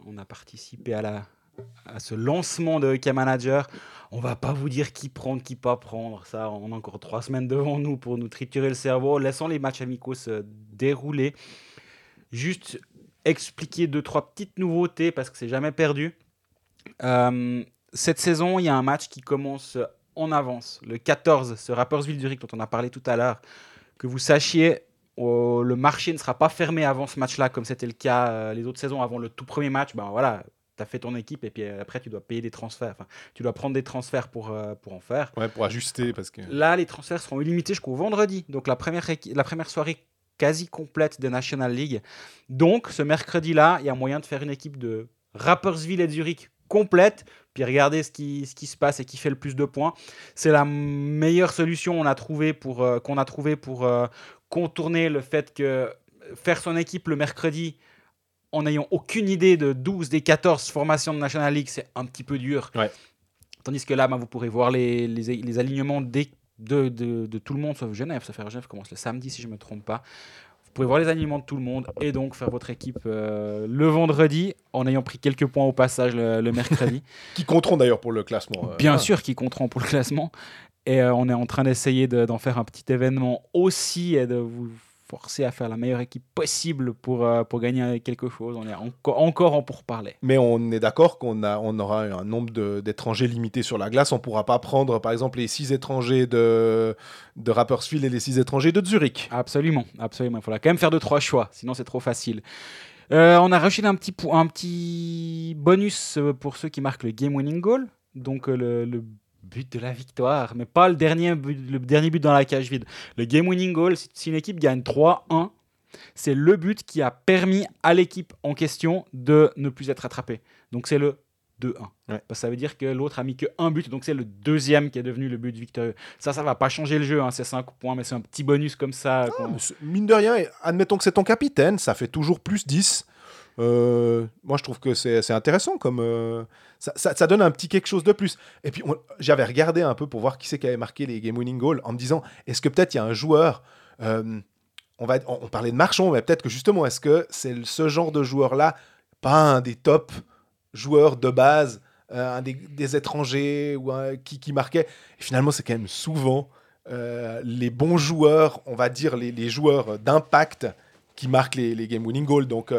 on a participé à, la, à ce lancement de Hockey Manager. On va pas vous dire qui prendre, qui pas prendre. Ça, on a encore trois semaines devant nous pour nous triturer le cerveau. Laissons les matchs amicaux se dérouler. Juste expliquer deux, trois petites nouveautés parce que c'est jamais perdu. Euh, cette saison, il y a un match qui commence en avance. Le 14, ce Rappersville-Zurich dont on a parlé tout à l'heure. Que vous sachiez, Oh, le marché ne sera pas fermé avant ce match-là, comme c'était le cas euh, les autres saisons avant le tout premier match. Ben voilà, tu as fait ton équipe et puis euh, après tu dois payer des transferts. Enfin, tu dois prendre des transferts pour, euh, pour en faire. Ouais, pour ajuster parce que. Là, les transferts seront illimités jusqu'au vendredi. Donc la première, la première soirée quasi complète de National League. Donc ce mercredi-là, il y a moyen de faire une équipe de Rappersville et de Zurich complète, puis regarder ce qui, ce qui se passe et qui fait le plus de points. C'est la meilleure solution qu'on a trouvé pour, euh, qu'on a trouvé pour euh, contourner le fait que faire son équipe le mercredi en n'ayant aucune idée de 12 des 14 formations de National League, c'est un petit peu dur. Ouais. Tandis que là, ben, vous pourrez voir les, les, les alignements des- de, de, de tout le monde sauf Genève. Sauf que Genève commence le samedi, si je ne me trompe pas. Vous pouvez voir les alignements de tout le monde et donc faire votre équipe euh, le vendredi en ayant pris quelques points au passage le, le mercredi. Qui compteront d'ailleurs pour le classement. euh, Bien voilà. sûr qu'ils compteront pour le classement. Et euh, on est en train d'essayer de- d'en faire un petit événement aussi et de vous forcer à faire la meilleure équipe possible pour, euh, pour gagner quelque chose. On est enco- encore en pourparlers. Mais on est d'accord qu'on a, on aura un nombre d'étrangers limité sur la glace. On ne pourra pas prendre, par exemple, les six étrangers de, de Rapperswil et les six étrangers de Zurich. Absolument, absolument. Il faudra quand même faire deux, trois choix, sinon c'est trop facile. Euh, on a rajouté un petit, un petit bonus euh, pour ceux qui marquent le game winning goal, donc euh, le, le but de la victoire, mais pas le dernier, but, le dernier but dans la cage vide. Le game winning goal, si, une équipe gagne 3-1, c'est le but qui a permis à l'équipe en question de ne plus être attrapée. Donc c'est le 2-1. Ouais. Parce que ça veut dire que l'autre a mis que un but, donc c'est le deuxième qui est devenu le but victorieux. Ça, ça va pas changer le jeu, hein, c'est 5 points, mais c'est un petit bonus comme ça. Mine de rien, et admettons que c'est ton capitaine, ça fait toujours plus 10. Euh, moi, je trouve que c'est intéressant. comme euh, ça, ça- donne un petit quelque chose de plus. Et puis, j'avais regardé un peu pour voir qui c'est qui avait marqué les game winning goals en me disant est-ce que peut-être il y a un joueur. euh, on, parlait de Marchand, mais peut-être que justement, est-ce que c'est ce genre de joueur-là, pas un des top joueurs de base, un des, étrangers ou un- qui, qui marquait Et finalement, c'est quand même souvent les bons joueurs, on va dire les, joueurs d'impact qui marquent les, les game winning goals. Donc,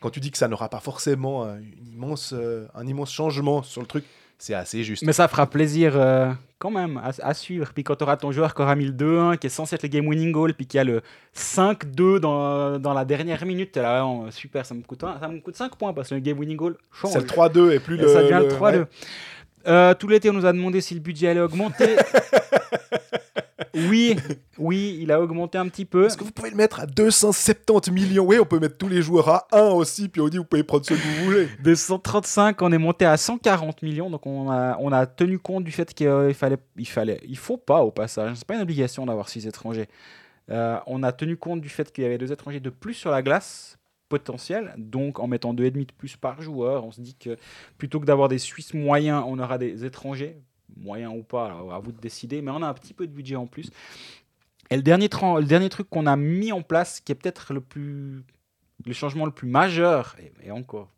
quand tu dis que ça n'aura pas forcément un, une immense, euh, un immense changement sur le truc, c'est assez juste. Mais ça fera plaisir euh, quand même à, à suivre. Puis quand tu auras ton joueur qui aura mis le 2-1, qui est censé être le game winning goal, puis qui a le 5-2 dans, dans la dernière minute, là, oh, super, ça me, coûte un- ça me coûte 5 points parce que le game winning goal change. C'est le 3-2 et plus Et le. ça devient le le- 3-2. ouais. Euh, tout l'été, on nous a demandé si le budget allait augmenter. oui, oui, il a augmenté un petit peu. Est-ce que vous pouvez le mettre à 270 millions? Oui, on peut mettre tous les joueurs à 1 aussi, puis on dit vous pouvez prendre ceux que vous voulez. De 135, on est monté à 140 millions. Donc on a, on a tenu compte du fait qu'il fallait, il fallait, il faut pas au passage. C'est pas une obligation d'avoir six étrangers. Euh, on a tenu compte du fait qu'il y avait deux étrangers de plus sur la glace potentiel. Donc en mettant deux et demi de plus par joueur, on se dit que plutôt que d'avoir des Suisses moyens, on aura des étrangers moyens ou pas. à vous de décider. Mais on a un petit peu de budget en plus. Et le dernier, le dernier truc qu'on a mis en place, qui est peut-être le le changement le plus majeur, et, encore,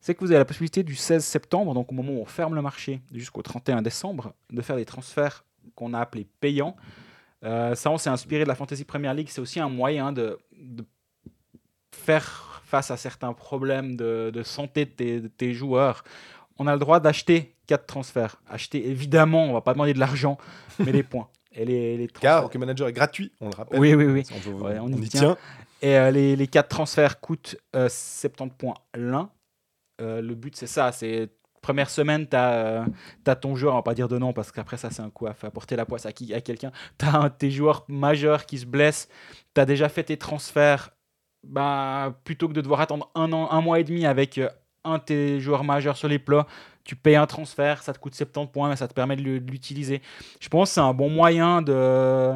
c'est que vous avez la possibilité du 16 septembre, donc au moment où on ferme le marché jusqu'au 31 décembre, de faire des transferts qu'on a appelés payants. Euh, ça, on s'est inspiré de la Fantasy Premier League. C'est aussi un moyen de, faire face à certains problèmes de, santé de tes joueurs. On a le droit d'acheter 4 transferts. Acheter, évidemment, on va pas demander de l'argent, mais des points. Et les, les Car Hockey Manager est gratuit, on le rappelle. Oui, oui, oui. On, veut- Ouais, on on y y tient. tient. Et euh, les, les 4 transferts coûtent euh, 70 points l'un. Euh, le but, c'est ça. C'est première semaine, tu as, ton joueur, on va pas dire de nom parce qu'après, ça, c'est un coup à faire porter la poisse à, qui, à quelqu'un. Tu as tes joueurs majeurs qui se blessent. Tu as déjà fait tes transferts. Bah, plutôt que de devoir attendre un, an, un mois et demi avec euh, un de tes joueurs majeurs sur les plats, tu payes un transfert, ça te coûte 70 points, mais ça te permet de l'utiliser. Je pense que c'est un bon moyen de.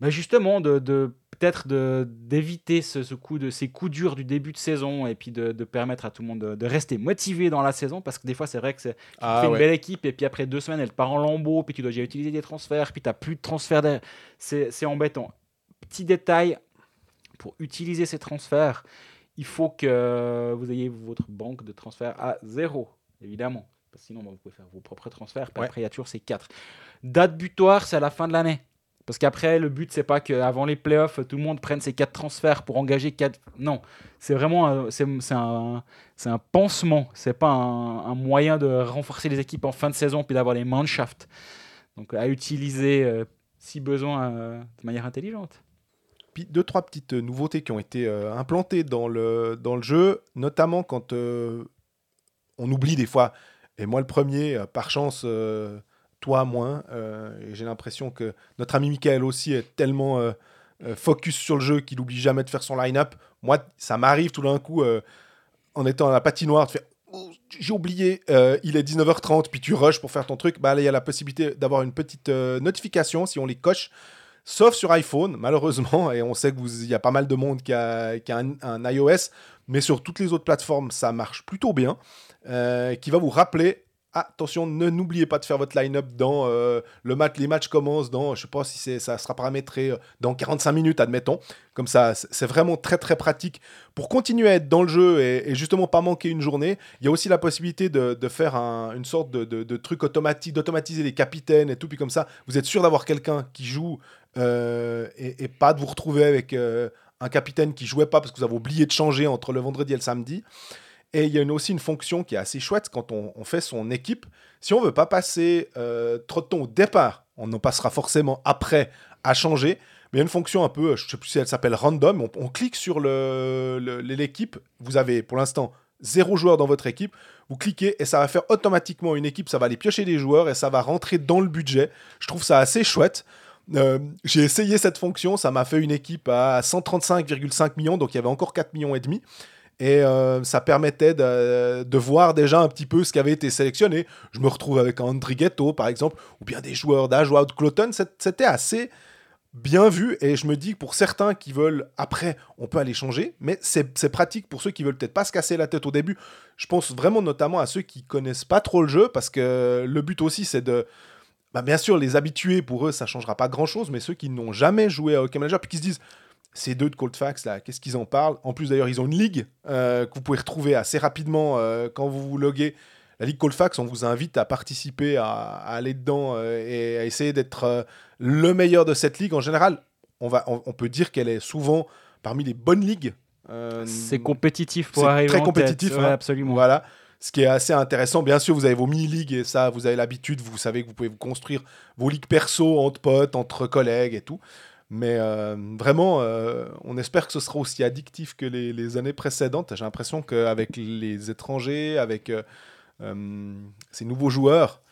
bah, justement, de, de peut-être d'éviter ce, ce coup de, ces coups durs du début de saison et puis de, de permettre à tout le monde de, de rester motivé dans la saison parce que des fois c'est vrai que c'est Ah une belle équipe et puis après deux semaines elle part en lambeaux puis tu dois déjà utiliser des transferts puis tu n'as plus de transferts c'est embêtant petit détail pour utiliser ces transferts il faut que vous ayez votre banque de transferts à zéro évidemment parce que sinon bah, vous pouvez faire vos propres transferts puis Ouais. après il y a toujours ces quatre date butoir c'est à la fin de l'année parce qu'après, le but, c'est pas qu'avant les playoffs, tout le monde prenne ses quatre transferts pour engager quatre. Non, c'est vraiment un- c'est c'est un, c'est un pansement. C'est pas un, un moyen de renforcer les équipes en fin de saison puis d'avoir les Mannschaft. Donc à utiliser euh, si besoin euh, de manière intelligente. Deux, trois petites nouveautés qui ont été euh, implantées dans le, dans le jeu, notamment quand euh, on oublie des fois, et moi le premier, euh, par chance, euh, toi moins, euh, et j'ai l'impression que notre ami Michael aussi est tellement euh, euh, focus sur le jeu qu'il oublie jamais de faire son line-up. Moi, ça m'arrive tout d'un coup, euh, en étant à la patinoire, de faire Oh, j'ai oublié, euh, il est 19h30, puis tu rushes pour faire ton truc. Bah, il y a la possibilité d'avoir une petite euh, notification si on les coche. Sauf sur iPhone, malheureusement, et on sait qu'il y a pas mal de monde qui a, un, iOS, mais sur toutes les autres plateformes, ça marche plutôt bien, euh, qui va vous rappeler attention, ne n'oubliez pas de faire votre line-up dans euh, le match. Les matchs commencent dans, je sais pas si ça sera paramétré euh, dans 45 minutes, admettons. Comme ça, c'est vraiment très très pratique pour continuer à être dans le jeu et, et justement pas manquer une journée. Il y a aussi la possibilité de, faire un- une sorte de truc automatique, d'automatiser les capitaines et tout. Puis comme ça, vous êtes sûr d'avoir quelqu'un qui joue euh, et, pas de vous retrouver avec euh, un capitaine qui jouait pas parce que vous avez oublié de changer entre le vendredi et le samedi. Et il y a aussi une fonction qui est assez chouette quand on, fait son équipe. Si on veut pas passer euh, trop de temps au départ, on en passera forcément après à changer. Mais il y a une fonction un peu, je sais plus si elle s'appelle random. On, clique sur le- le- l'équipe. Vous avez pour l'instant zéro joueur dans votre équipe. Vous cliquez et ça va faire automatiquement une équipe. Ça va aller piocher des joueurs et ça va rentrer dans le budget. Je trouve ça assez chouette. Euh, j'ai essayé cette fonction, ça m'a fait une équipe à 135,5 millions, donc il y avait encore 4 millions et demi. Et euh, ça permettait de, voir déjà un petit peu ce qui avait été sélectionné. Je me retrouve avec un Andrighetto, par exemple, ou bien des joueurs d'âge ou Cloton. C'était assez bien vu. Et je me dis que pour certains qui veulent, après, on peut aller changer. Mais c'est pratique pour ceux qui veulent peut-être pas se casser la tête au début. Je pense vraiment notamment à ceux qui connaissent pas trop le jeu, parce que le but aussi, c'est de bah, bien sûr, les habitués, pour eux, ça changera pas grand-chose, mais ceux qui n'ont jamais joué à Hockey Manager, puis qui se disent, ces deux de Coldfax, là, qu'est-ce qu'ils en parlent? En plus, d'ailleurs, ils ont une ligue euh, que vous pouvez retrouver assez rapidement euh, quand vous vous loguez. La ligue Coldfax, on vous invite à participer, à, à aller dedans euh, et à essayer d'être le meilleur de cette ligue. En général, on, va, on, on peut dire qu'elle est souvent parmi les bonnes ligues. C'est compétitif pour arriver très en compétitif, tête. Ouais, hein. absolument. Voilà. Ce qui est assez intéressant, bien sûr, vous avez vos mini-ligues et ça, vous avez l'habitude, vous savez que vous pouvez vous construire vos ligues perso entre potes, entre collègues et tout. Mais euh, vraiment, euh, on espère que ce sera aussi addictif que les, années précédentes. J'ai l'impression qu'avec les étrangers, avec euh, ces nouveaux joueurs,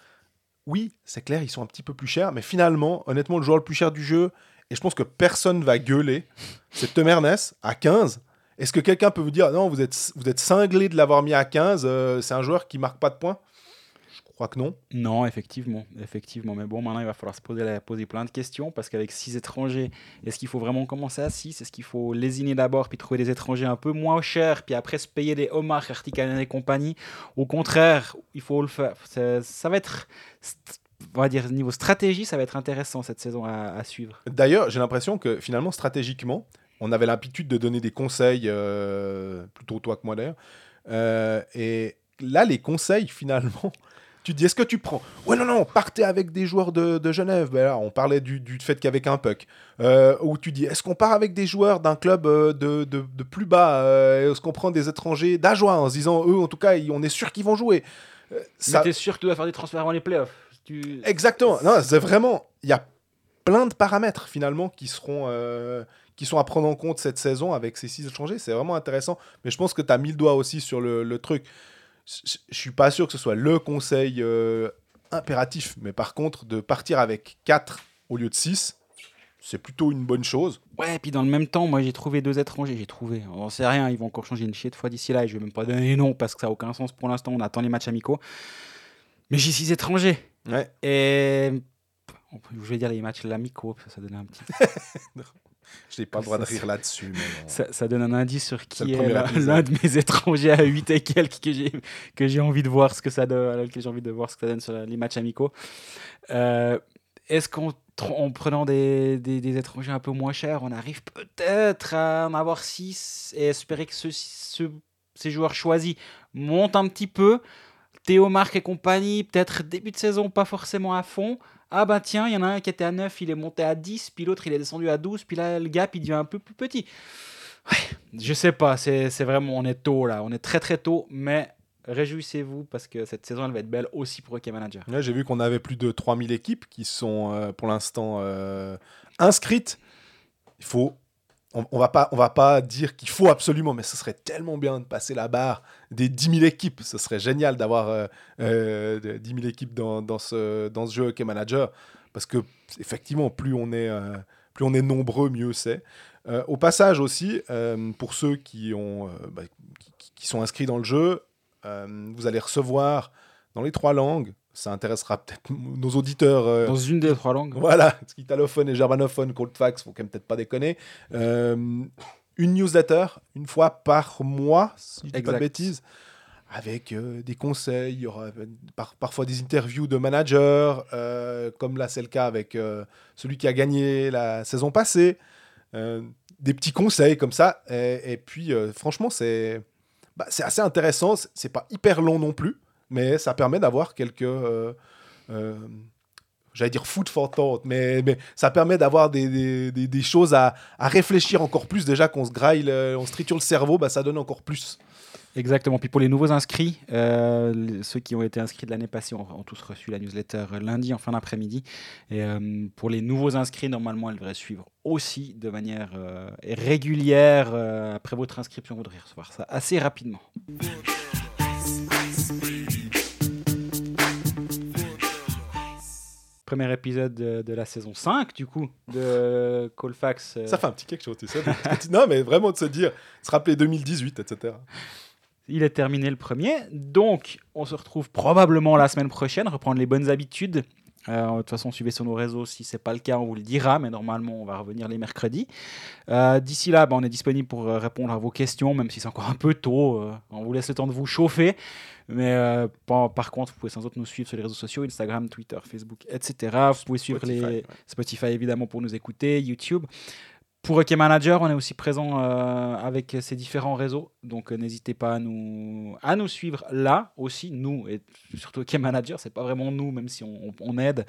oui, c'est clair, ils sont un petit peu plus chers, mais finalement, honnêtement, le joueur le plus cher du jeu, et je pense que personne va gueuler, c'est Tom Ernest à 15. Est-ce que quelqu'un peut vous dire non, vous êtes, vous êtes cinglé de l'avoir mis à 15, euh, c'est un joueur qui marque pas de points? Je crois que non. Non, effectivement, effectivement. Mais bon, maintenant, il va falloir se poser, la- poser plein de questions parce qu'avec six étrangers, est-ce qu'il faut vraiment commencer à 6 Est-ce qu'il faut lésiner d'abord puis trouver des étrangers un peu moins chers puis après se payer des Omar, Artikanen et compagnie? Au contraire, il faut le faire. Ça, ça va être, on va dire, niveau stratégie, ça va être intéressant cette saison à, à suivre. D'ailleurs, j'ai l'impression que finalement, stratégiquement, on avait l'habitude de donner des conseils, euh, plutôt toi que moi d'ailleurs. Euh, et là, les conseils, finalement, tu te dis, est-ce que tu prends? Ouais, non, non, partez avec des joueurs de, de Genève. Ben là, on parlait du, du fait qu'avec un puck. Euh, ou tu dis, est-ce qu'on part avec des joueurs d'un club de, de- de plus bas Est-ce qu'on prend des étrangers d'Ajoie en se disant, eux, en tout cas, on est sûr qu'ils vont jouer Mais t'es sûr que tu dois faire des transferts avant les playoffs tu... Exactement. Non, c'est vraiment. Il y a plein de paramètres finalement qui seront euh, qui sont à prendre en compte cette saison avec ces six étrangers. C'est vraiment intéressant. Mais je pense que tu as mis le doigt aussi sur le, le truc. Je suis pas sûr que ce soit le conseil euh, impératif, mais par contre de partir avec 4 au lieu de 6, c'est plutôt une bonne chose. Ouais, et puis dans le même temps, moi j'ai trouvé deux étrangers. J'ai trouvé, on sait rien, ils vont encore changer une chier de fois d'ici là et je vais même pas donner noms parce que ça n'a aucun sens pour l'instant. On attend les matchs amicaux. Mais j'ai six étrangers. Ouais. Et je vais dire les matchs amicaux, ça, ça donne un petit. Je n'ai pas le droit de rire là-dessus. mais bon. Ça, ça donne un indice sur qui est l'un de mes étrangers à 8 et quelques que j'ai que j'ai envie de voir ce que ça donne, que j'ai envie de voir ce que ça donne sur les matchs amicaux. Euh, Est-ce qu'en en prenant des, des, des étrangers un peu moins chers, on arrive peut-être à en avoir 6 et espérer que ces joueurs choisis montent un petit peu? Théo Marc et compagnie, peut-être début de saison, pas forcément à fond. Ah bah tiens, il y en a un qui était à 9, il est monté à 10, puis l'autre il est descendu à 12, puis là le gap il devient un peu plus petit. Je sais pas, c'est vraiment, on est tôt là, on est très très tôt, mais réjouissez-vous parce que cette saison elle va être belle aussi pour Hockey Manager. J'ai vu qu'on avait plus de 3000 équipes qui sont euh, pour l'instant euh, inscrites. Il faut. On, on va pas, on va pas dire qu'il faut absolument, mais ce serait tellement bien de passer la barre des 10 000 équipes. Ce serait génial d'avoir euh, euh, de- 10 000 équipes dans, dans ce, dans ce jeu Hockey Manager. Parce que, effectivement, plus on est, euh, plus on est nombreux, mieux c'est. Euh, au passage aussi, euh, pour ceux qui, ont, euh, bah, qui, sont inscrits dans le jeu, euh, vous allez recevoir dans les trois langues. Ça intéressera peut-être nos auditeurs. euh, Dans une des trois langues. voilà, italophone et germanophone, cold fax, faut quand même peut-être pas déconner. Euh, une newsletter, une fois par mois, si je dis pas de bêtises, avec euh, des conseils, il y aura par- parfois des interviews de managers, comme là c'est le cas avec celui qui a gagné la saison passée, des petits conseils comme ça. Et, et puis franchement, c'est bah, assez intéressant, c'est pas hyper long non plus, mais ça permet d'avoir quelques... euh, euh, J'allais dire food for thought, mais, mais ça permet d'avoir des, des- des- des choses à, à réfléchir encore plus. Déjà qu'on se graille, le- on se triture le cerveau, bah, ça donne encore plus. Exactement. Puis pour les nouveaux inscrits, euh, ceux qui ont été inscrits de l'année passée ont, ont tous reçu la newsletter lundi en fin d'après-midi. Et euh, pour les nouveaux inscrits, normalement, elle devrait suivre aussi de manière euh, régulière euh, après votre inscription. Vous devrez recevoir ça assez rapidement. Premier épisode de, de la saison 5, du coup, de Colfax. euh, Ça fait un petit quelque chose, tu sais. non, mais vraiment de se dire, se rappeler 2018, etc. Il est terminé le premier. Donc, on se retrouve probablement la semaine prochaine, reprendre les bonnes habitudes. Euh, de toute façon, suivez sur nos réseaux. Si ce n'est pas le cas, on vous le dira. Mais normalement, on va revenir les mercredis. Euh, D'ici là, bah, on est disponible pour euh, répondre à vos questions, même si c'est encore un peu tôt. euh, on vous laisse le temps de vous chauffer. Mais par, par contre, vous pouvez sans doute nous suivre sur les réseaux sociaux Instagram, Twitter, Facebook, etc. Vous pouvez suivre Spotify, les ouais. Spotify évidemment pour nous écouter, YouTube. Pour Hockey Manager, on est aussi présent euh, avec ces différents réseaux, donc euh, n'hésitez pas à nous, à nous suivre là aussi, nous, et surtout Hockey Manager, c'est pas vraiment nous, même si on, aide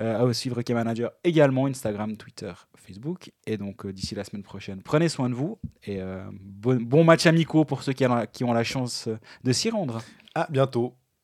euh, à suivre Hockey Manager également, Instagram, Twitter, Facebook, et donc d'ici la semaine prochaine, prenez soin de vous, et bon, match amicaux pour ceux qui, ont la- qui ont la chance de s'y rendre. À bientôt.